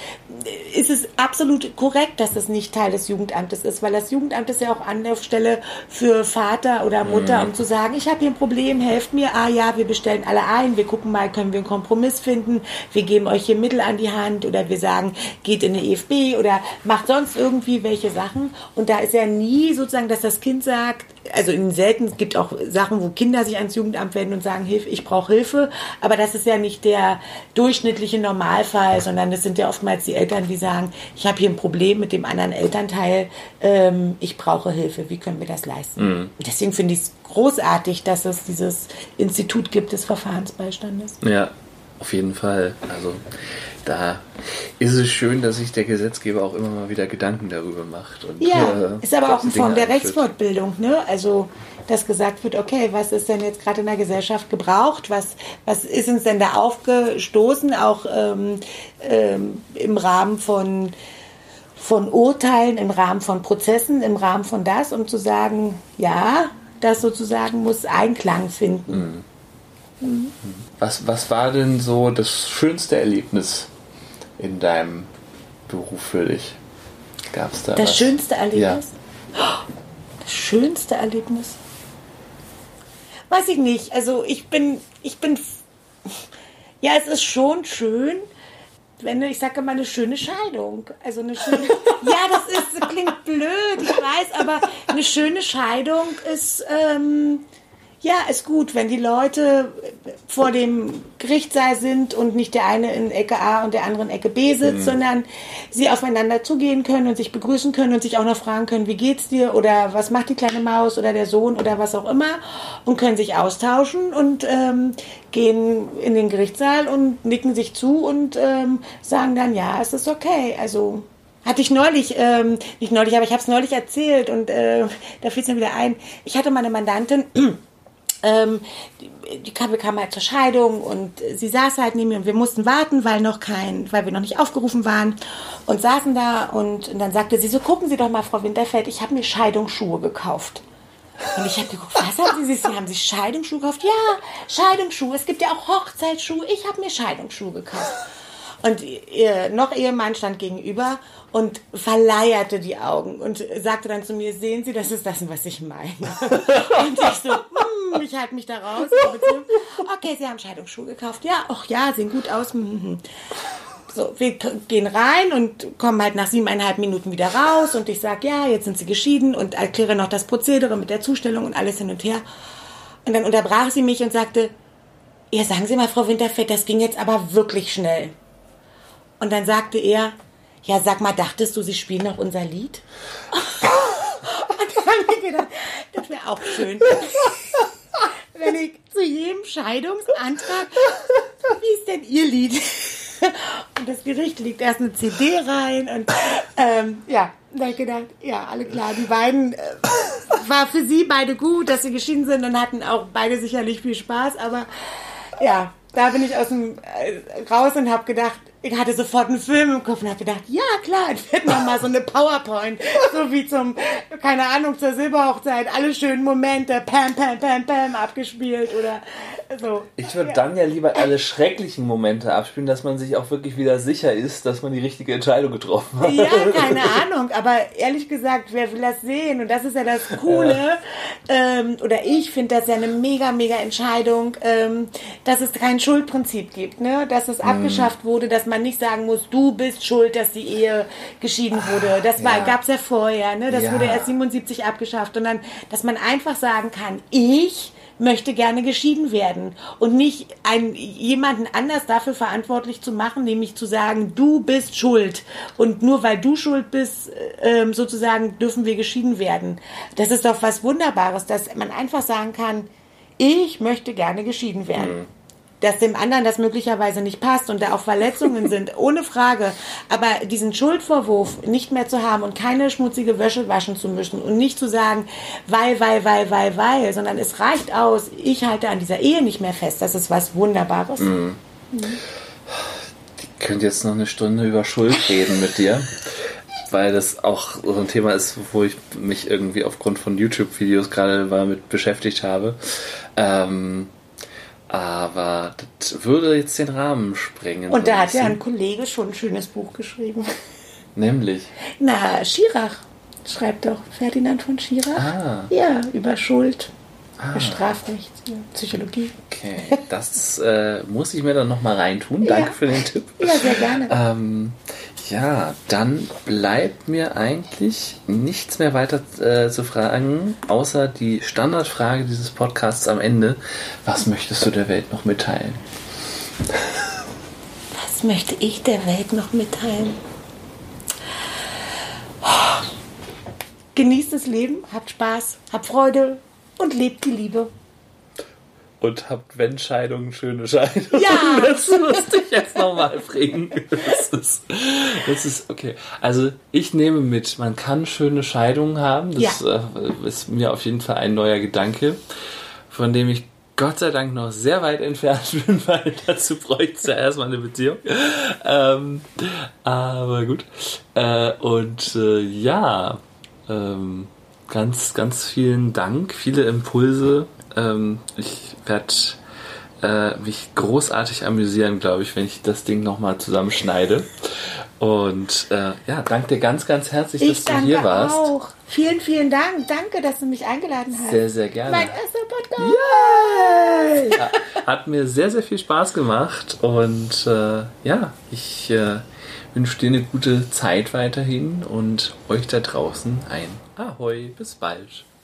ist es absolut korrekt, dass das nicht Teil des Jugendamtes ist, weil das Jugendamt ist ja auch Anlaufstelle für Vater oder Mutter, mhm. um zu sagen, ich habe hier ein Problem, helft mir. Ah ja, wir bestellen alle ein, wir gucken mal, können wir einen Kompromiss finden, wir geben euch hier Mittel an die Hand oder wir sagen, geht in eine EFB oder macht sonst irgendwie welche Sachen. Und da ist ja nie sozusagen, dass das Kind sagt, also in selten, es gibt auch Sachen, wo Kinder sich ans Jugendamt wenden und sagen, Hilfe, ich brauche Hilfe, aber das ist ja nicht der durchschnittliche Normalfall, sondern das sind ja oftmals die Eltern, die sagen, ich habe hier ein Problem mit dem anderen Elternteil, ähm, ich brauche Hilfe, wie können wir das leisten? Mhm. Deswegen finde ich es großartig, dass es dieses Institut gibt des Verfahrensbeistandes. Ja, auf jeden Fall. Also da ist es schön, dass sich der Gesetzgeber auch immer mal wieder Gedanken darüber macht. Und, ja, äh, ist aber auch eine Form der Rechtsfortbildung, ne? Also, dass gesagt wird, okay, was ist denn jetzt gerade in der Gesellschaft gebraucht? Was, was ist uns denn da aufgestoßen, auch ähm, ähm, im Rahmen von, von Urteilen, im Rahmen von Prozessen, im Rahmen von das, um zu sagen, ja, das sozusagen muss Einklang finden. Mhm. Mhm. Was, was war denn so das schönste Erlebnis in deinem Beruf für dich? Gab es da Das was? schönste Erlebnis? Ja. Das schönste Erlebnis? Weiß ich nicht. Also ich bin, ich bin, ja, es ist schon schön, wenn ich sage mal eine schöne Scheidung. Also eine schöne, ja, das ist, das klingt blöd, ich weiß, aber eine schöne Scheidung ist, ähm, ja, ist gut, wenn die Leute vor dem Gerichtssaal sind und nicht der eine in Ecke A und der andere in Ecke B sitzt, mhm. sondern sie aufeinander zugehen können und sich begrüßen können und sich auch noch fragen können, wie geht's dir oder was macht die kleine Maus oder der Sohn oder was auch immer und können sich austauschen und ähm, gehen in den Gerichtssaal und nicken sich zu und ähm, sagen dann, ja, es ist okay. Also hatte ich neulich, ähm, nicht neulich, aber ich habe es neulich erzählt und äh, da fiel es mir wieder ein. Ich hatte meine Mandantin, ähm, die, kam, halt zur Scheidung und sie saß halt neben mir und wir mussten warten, weil noch kein, weil wir noch nicht aufgerufen waren und saßen da und, und dann sagte sie so, gucken Sie doch mal, Frau Winterfeld, ich habe mir Scheidungsschuhe gekauft. Und ich habe geguckt, was haben Sie? Sie haben sich Scheidungsschuhe gekauft? Ja, Scheidungsschuhe. Es gibt ja auch Hochzeitsschuhe. Ich habe mir Scheidungsschuhe gekauft. Und ihr noch Ehemann stand gegenüber und verleierte die Augen und sagte dann zu mir, sehen Sie, das ist das, was ich meine. und ich so, ich halte mich da raus. Okay, Sie haben Scheidungsschuhe gekauft. Ja, ach ja, sehen gut aus. Mhm. So, wir gehen rein und kommen halt nach siebeneinhalb Minuten wieder raus und ich sage, ja, jetzt sind sie geschieden und erkläre noch das Prozedere mit der Zustellung und alles hin und her. Und dann unterbrach sie mich und sagte, ja, sagen Sie mal, Frau Winterfeld, das ging jetzt aber wirklich schnell. Und dann sagte er, ja, sag mal, dachtest du, Sie spielen noch unser Lied? und dann habe ich gedacht, das wäre auch schön. Wenn ich zu jedem Scheidungsantrag, wie ist denn Ihr Lied? Und das Gericht legt erst eine CD rein und ähm, ja, da ich gedacht, ja, alle klar, die beiden äh, war für sie beide gut, dass sie geschieden sind und hatten auch beide sicherlich viel Spaß, aber ja, da bin ich aus dem äh, raus und habe gedacht, ich hatte sofort einen Film im Kopf und habe gedacht, ja klar, es wird noch mal so eine PowerPoint, so wie zum, keine Ahnung, zur Silberhochzeit, alle schönen Momente, pam, pam, pam, pam, abgespielt oder so. Ich würde dann ja lieber alle schrecklichen Momente abspielen, dass man sich auch wirklich wieder sicher ist, dass man die richtige Entscheidung getroffen hat. Ja, keine Ahnung, aber ehrlich gesagt, wer will das sehen? Und das ist ja das Coole, ähm, oder ich finde das ja eine mega, mega Entscheidung, ähm, dass es kein Schuldprinzip gibt, ne? dass es abgeschafft wurde, dass man nicht sagen muss, du bist schuld, dass die Ehe geschieden wurde. Das war, Ja. gab's ja vorher, ne? das Ja. wurde erst 77 abgeschafft. Und dann, dass man einfach sagen kann, ich möchte gerne geschieden werden und nicht einen, jemanden anders dafür verantwortlich zu machen, nämlich zu sagen, du bist schuld und nur weil du schuld bist, ähm, sozusagen dürfen wir geschieden werden. Das ist doch was Wunderbares, dass man einfach sagen kann, ich möchte gerne geschieden werden. Dass dem anderen das möglicherweise nicht passt und da auch Verletzungen sind, ohne Frage. Aber diesen Schuldvorwurf nicht mehr zu haben und keine schmutzige Wäsche waschen zu müssen und nicht zu sagen, weil, weil, weil, weil, weil, sondern es reicht aus, ich halte an dieser Ehe nicht mehr fest. Das ist was Wunderbares. Ich könnte jetzt noch eine Stunde über Schuld reden mit dir, weil das auch so ein Thema ist, wo ich mich irgendwie aufgrund von YouTube-Videos gerade mal mit beschäftigt habe. Ähm, aber das würde jetzt den Rahmen sprengen. Und da hat ja ein Kollege schon ein schönes Buch geschrieben. Nämlich. Na, Schirach schreibt doch Ferdinand von Schirach. Ah. Ja, über Schuld, Strafrecht, ja, Psychologie. Okay, das äh, muss ich mir dann nochmal reintun. Danke Ja. für den Tipp. Ja, sehr gerne. Ähm, ja, dann bleibt mir eigentlich nichts mehr weiter äh, zu fragen, außer die Standardfrage dieses Podcasts am Ende. Was möchtest du der Welt noch mitteilen? Was möchte ich der Welt noch mitteilen? Genießt das Leben, habt Spaß, habt Freude und lebt die Liebe. Und habt, wenn Scheidungen, schöne Scheidungen. Ja. Das musste ich jetzt nochmal bringen. Das ist, das ist okay. Also ich nehme mit, man kann schöne Scheidungen haben. Das äh, ist mir auf jeden Fall ein neuer Gedanke, von dem ich Gott sei Dank noch sehr weit entfernt bin, weil dazu bräuchte es ja erstmal eine Beziehung. Ähm, aber gut. Äh, und äh, ja, ähm, ganz, ganz vielen Dank, viele Impulse. Ähm, ich werde äh, mich großartig amüsieren, glaube ich, wenn ich das Ding nochmal zusammenschneide. Und äh, ja, danke dir ganz, ganz herzlich, Ich dass du hier warst. auch. Vielen, vielen Dank. Danke, dass du mich eingeladen hast. Sehr, sehr gerne. Mein erster Podcast. Ja, Hat mir sehr, sehr viel Spaß gemacht und äh, ja, ich äh, wünsche dir eine gute Zeit weiterhin und euch da draußen ein Ahoi, bis bald.